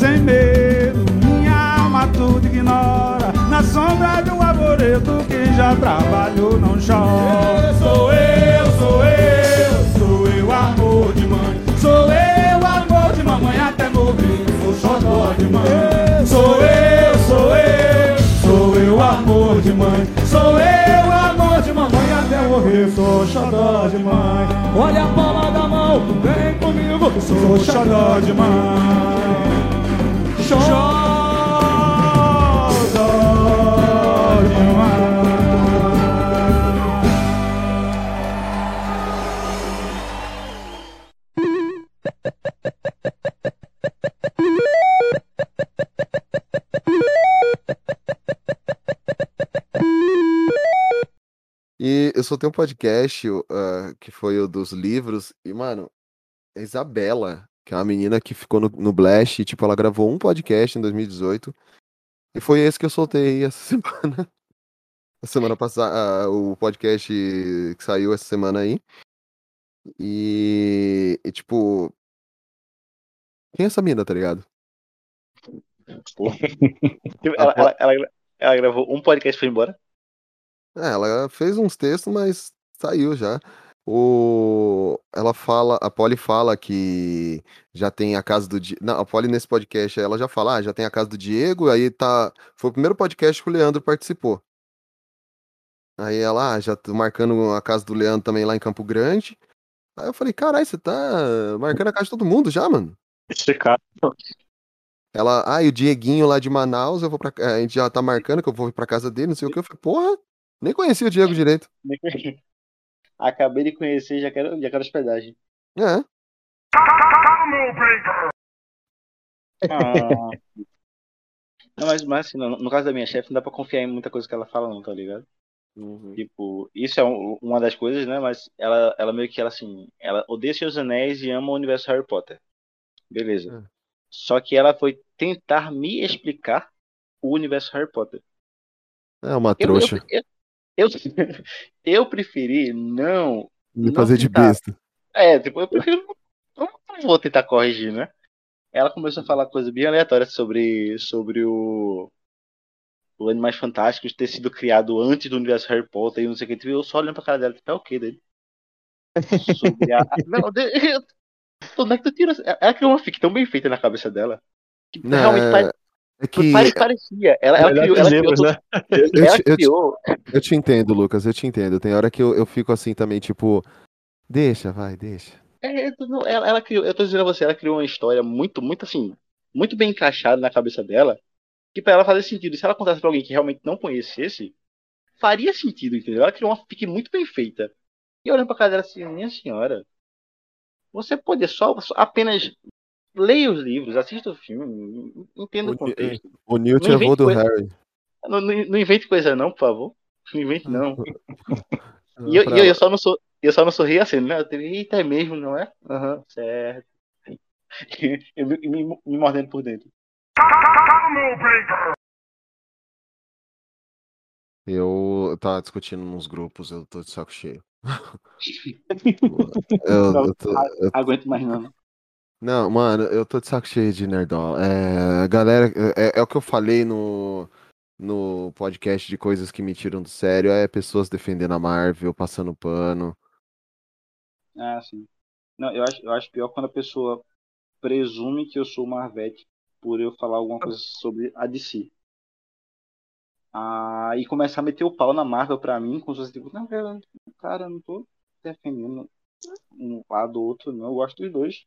sem medo, minha alma tudo ignora. Na sombra de um arvoredo, quem já trabalhou não chora. Sou eu, sou eu, sou eu, amor de mãe. Sou eu, amor de mamãe até morrer. Sou xodó de mãe. Sou eu, sou eu, sou eu, amor de mãe. Sou eu, amor de mamãe até morrer. Sou xodó de mãe. Olha a palma da mão, vem comigo. Sou xodó de mãe. E eu só tenho um podcast ah, que foi o dos livros, e, mano, a Isabela, que é uma menina que ficou no, no Blast, e, tipo, ela gravou um podcast em 2018, e foi esse que eu soltei *laughs* essa semana. A semana passada, o podcast que saiu essa semana aí. E, e, tipo. Quem é essa mina, tá ligado? *laughs* Ela, ela, ela, ela gravou um podcast e foi embora? É, ela fez uns textos, mas saiu já. O... Ela fala, a Polly fala que já tem a casa do Diego. Não, a Polly nesse podcast ela já fala, ah, já tem a casa do Diego, aí tá. Foi o primeiro podcast que o Leandro participou. Aí ela, ah, já tô marcando a casa do Leandro também lá em Campo Grande. Aí eu falei, caralho, você tá marcando a casa de todo mundo já, mano? Esse cara. Ela, ah, e o Dieguinho lá de Manaus, eu vou pra. A gente já tá marcando que eu vou pra casa dele, não sei o que. Eu falei, porra, nem conhecia o Diego direito. Acabei de conhecer, já quero, já quero hospedagem. É. Ah. Não, mas, mas assim, no, no caso da minha chefe, não dá pra confiar em muita coisa que ela fala, não, tá ligado? Tipo, isso é um- uma das coisas, né? Mas ela, ela meio que ela assim, ela odeia seus anéis e ama o universo Harry Potter. Beleza. Só que ela foi tentar me explicar o universo Harry Potter. É uma Eu, trouxa. eu, eu, eu, eu preferi não. Me não fazer de besta. É, tipo, eu prefiro. Não, não vou tentar corrigir, né? Ela começou a falar coisas bem aleatórias sobre, sobre o. O Animais Fantásticos ter sido criado antes do universo Harry Potter e não sei o que. Tipo, eu só olhando pra cara dela, tipo, é o que dele? Sobre a. *laughs* Não, de- eu- onde é que tu tira. Ela criou uma fic tão bem feita na cabeça dela. Que Não, realmente é- pare- é que- pare- parecia. Ela, ela criou. Ela criou, né? Eu, ela te, eu, te, criou. eu te entendo, Lucas, eu te entendo. Tem hora que eu, eu fico assim também, tipo, deixa, vai, deixa. É, não- ela, ela criou, eu tô dizendo a você, ela criou uma história muito, muito assim, muito bem encaixada na cabeça dela, que pra ela fazer sentido. E se ela contasse pra alguém que realmente não conhecesse, faria sentido, entendeu? Ela criou uma fic muito bem feita. E olhando pra cara dela assim, minha senhora, você pode só, só apenas leia os livros, assista o filme, entenda o contexto. O Newt Não é invente vô do coisa- Harry. Não, não, não invente coisa não, por favor. Não invente não. *laughs* E eu, pra- eu, eu só não sou, eu só não sorri assim, né? Eu tenho, Eita, é mesmo, não é? Aham, certo. *laughs* eu me, me, me mordendo por dentro. Eu tava discutindo nos grupos, eu tô de saco cheio. *laughs* eu, eu tô- eu- Aguento mais não. Não, mano, eu tô de saco cheio de nerdola. É, galera, é, é o que eu falei no, no podcast de coisas que me tiram do sério, é pessoas defendendo a Marvel, passando pano. Ah, sim. Não, eu acho, eu acho pior quando a pessoa presume que eu sou Marvete por eu falar alguma coisa sobre a DC. Ah, e começar a meter o pau na Marvel pra mim, com os tipo, não, cara, cara, eu não tô defendendo um lado ou outro, não. Eu gosto dos dois.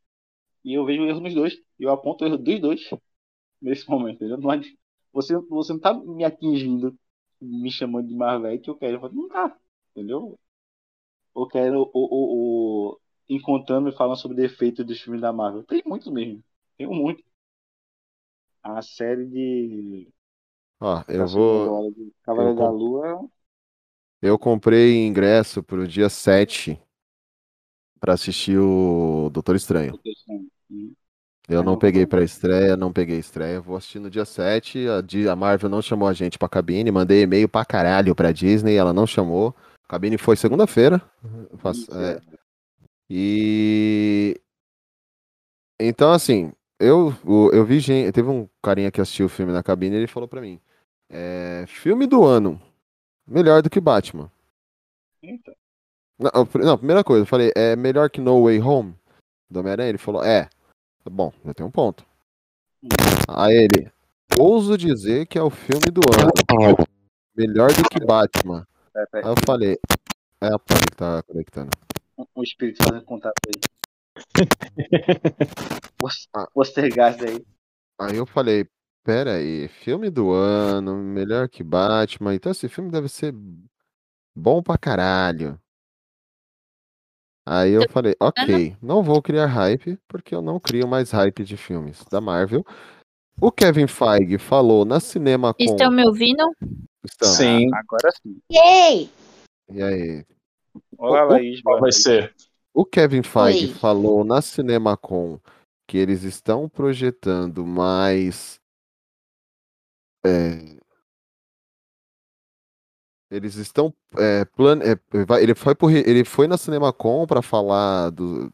E eu vejo erro nos dois. E eu aponto o erro dos dois nesse momento, entendeu? Não você, você não tá me atingindo, me chamando de Marvete, eu quero. Eu falo, não tá, entendeu? Ou quero, ou, ou, ou encontrando e falando sobre defeitos dos filmes da Marvel. Tem muitos mesmo. Tem um monte. A série de. Ó, eu vou. Cavaleiro eu da Lua. Eu comprei ingresso pro dia 7 pra assistir o Doutor Estranho. Hum. Eu não peguei pra estreia, não peguei estreia. Vou assistir no dia 7. A, Marvel não chamou a gente pra cabine. Mandei e-mail pra caralho pra Disney, ela não chamou. A cabine foi segunda-feira. Eu faço- é. E. Então, assim, eu, eu vi gente. Teve um carinha que assistiu o filme na cabine e ele falou pra mim: é, filme do ano. Melhor do que Batman. Eita. Não, não, primeira coisa, eu falei, é melhor que No Way Home do Homem-Aranha? Ele falou, é. Bom, já tem um ponto. Aí ele, ouso dizer que é o filme do ano. Melhor do que Batman. Pera, pera, Aí eu falei, é a Polly que tá conectando. um espírito fazendo contato aí. *laughs* Poster- Postergast aí. Aí eu falei, pera aí, filme do ano, melhor que Batman, então esse filme deve ser bom pra caralho. Aí eu falei, ok, não vou criar hype, porque eu não crio mais hype de filmes da Marvel. O Kevin Feige falou na Cinema com. Estão me ouvindo? Estamos. Sim. Agora sim. Yay! E aí? Olá, O- Laís. Qual vai ser? O Kevin Feige Oi. falou na CinemaCon que eles estão projetando mais. é, eles estão. É, plan, é, vai- ele, foi por, ele foi na CinemaCon pra falar do,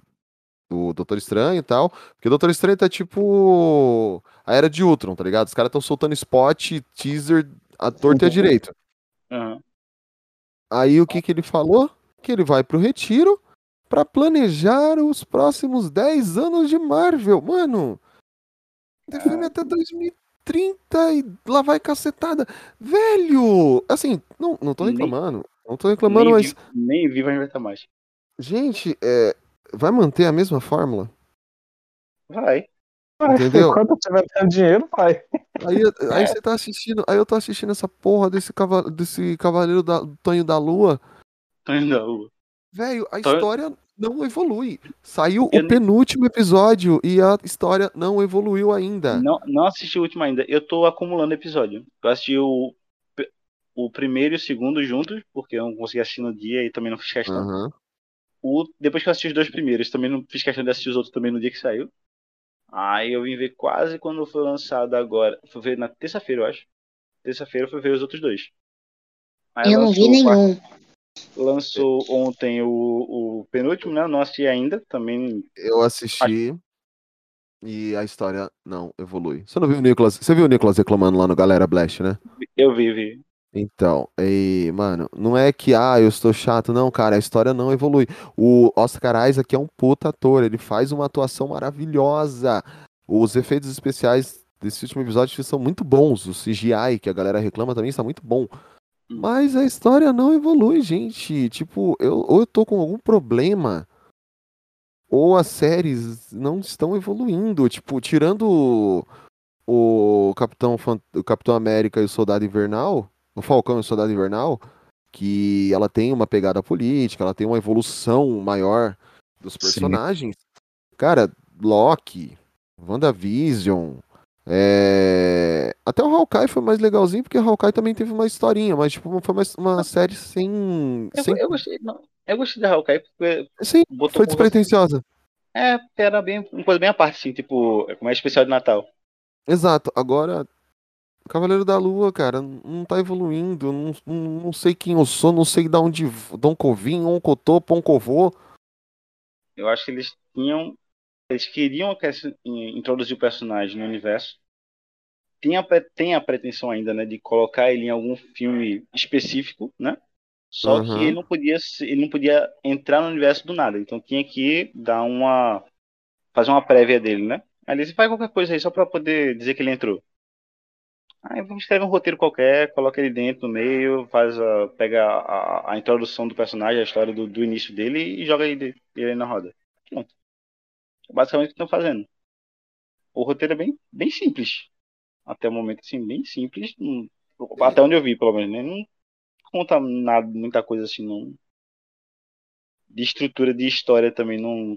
do Doutor Estranho e tal. Porque o Doutor Estranho tá tipo. A era de Ultron, tá ligado? Os caras estão soltando spot, teaser, a torta e a direito. Aham. Aí o que que ele falou? Que ele vai pro retiro pra planejar os próximos 10 anos de Marvel. Mano, tem filme até 2030 e lá vai cacetada. Velho! Assim, não, não tô Nem- reclamando. Não tô reclamando, nem, mas, vi, nem vi vai inventar mais. gente, é, vai manter a mesma fórmula? Vai. Vai, Entendeu? Enquanto tiver tendo dinheiro, vai. Aí, aí você tá assistindo, aí eu tô assistindo essa porra desse, cava, desse Cavaleiro da, do Tonho da Lua. Tô indo na rua. Velho, a Tô- história não evolui. Saiu Eu o penúltimo episódio e a história não evoluiu ainda. Não, não assisti o último ainda. Eu tô acumulando episódio. Eu assisti o, o primeiro e o segundo juntos, porque eu não consegui assistir no dia e também não fiz questão. Aham. O, depois que eu assisti os dois primeiros, também não fiz questão de assistir os outros também no dia que saiu. Aí eu vim ver quase quando foi lançado agora. Fui ver na terça-feira, eu acho. Terça-feira eu fui ver os outros dois. Aí Eu não vi nenhum. Lançou ontem o, o penúltimo, né? Eu não assisti ainda. Também. Eu assisti e a história não evolui. Você não viu o Nicolas? Você viu o Nicolas reclamando lá no Galera Blast, né? Eu vi, vi. Então, e, mano, não é que, ah, eu estou chato, não, cara, a história não evolui. O Oscar Isaac é um puta ator, ele faz uma atuação maravilhosa. Os efeitos especiais desse último episódio são muito bons. O CGI, que a galera reclama, também está muito bom. Mas a história não evolui, gente. Tipo, eu, ou eu tô com algum problema, ou as séries não estão evoluindo. Tipo, tirando o, o Capitão, o Capitão América e o Soldado Invernal, o Falcão e o Soldado Invernal, que ela tem uma pegada política, ela tem uma evolução maior dos personagens. Cara, Loki, WandaVision, é... até o Hawkeye foi mais legalzinho, porque o Hawkeye também teve uma historinha, mas tipo, foi mais uma série sem... Eu, sem... eu gostei, não, eu gostei da Hawkeye porque Sim, foi despretensiosa. É, era bem, uma coisa bem à parte, assim, tipo, como é especial de Natal. Exato. Agora, Cavaleiro da Lua, cara, não tá evoluindo. Não, não, sei quem eu sou, não sei de onde. De onde eu vim, onde eu tô, pra onde eu vou. Eu acho que eles tinham. Eles queriam introduzir o personagem no universo. Tem a, tem a pretensão ainda, né, de colocar ele em algum filme específico, né? Só Aham. que ele não podia ele não podia entrar no universo do nada. Então tinha que dar uma fazer uma prévia dele, né? Aí eles faz qualquer coisa aí só pra poder dizer que ele entrou. Aí vamos escrever um roteiro qualquer, coloca ele dentro no meio, faz a, pega a, a introdução do personagem, a história do, do início dele e joga ele, ele na roda. Pronto. Basicamente o que estão fazendo. O roteiro é bem, bem simples. Até o momento, assim, bem simples. Não- Até onde eu vi, pelo menos, né? Não conta nada, muita coisa assim, não. De estrutura de história também, não.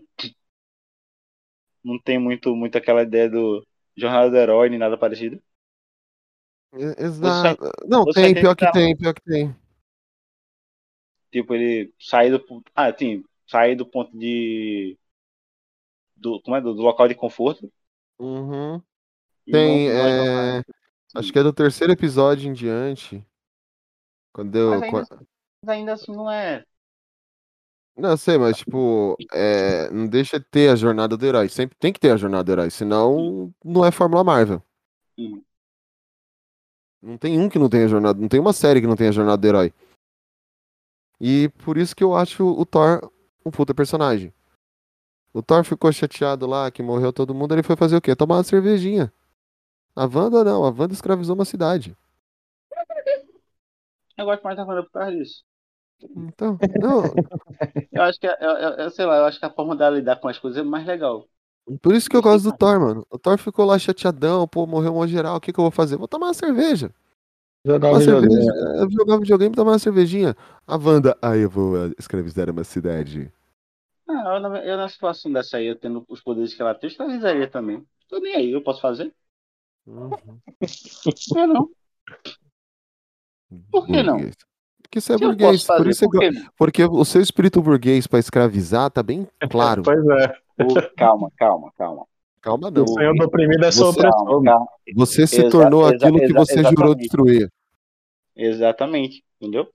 Não tem muito, muito aquela ideia do Jornada do Herói, nem nada parecido. Exato. Não, tem, pior que tem, pior que tem. Tipo, ele sair do. Ah, sim, sair do ponto de. Do, como é? Do, do local de conforto. Uhum. Tem, não- não- é... Acho que é do terceiro episódio em diante. Quando eu. Mas ainda, assim- mas ainda assim não é. Não, sei, mas tipo, é... não deixa de ter a jornada do herói. Sempre tem que ter a jornada do herói, senão não é Fórmula Marvel. Hum. Não tem um que não tenha jornada, não tem uma série que não tenha jornada do herói. E por isso que eu acho o Thor um puta personagem. O Thor ficou chateado lá que morreu todo mundo, ele foi fazer o quê? Tomar uma cervejinha. A Wanda não, a Wanda escravizou uma cidade. Eu gosto mais da Wanda por causa disso. Então, não, *laughs* Eu acho que, é- eu, eu- eu sei lá, eu acho que a forma dela lidar com as coisas é mais legal. Por isso que eu gosto do Thor, mano. O Thor ficou lá chateadão, pô, morreu uma geral. O que, que eu vou fazer? Vou tomar uma cerveja. Jogar Uma um videogame. cerveja. é, Jogar videogame e tomar uma cervejinha. A Wanda, aí eu vou escravizar uma cidade. Ah, eu, na, eu na situação dessa aí, eu tendo os poderes que ela tem, eu escravizaria também. Tô nem aí, eu posso fazer? Uhum. É não. Por que não? Porque você é burguês. fazer, por isso por go- Porque o seu espírito burguês pra escravizar tá bem claro. *laughs* Pois é. Ô, calma, calma, calma. Calma, não. O senhor do oprimido é. Calma, calma. Você se Exa- tornou exa- aquilo que você jurou destruir. Exatamente, entendeu?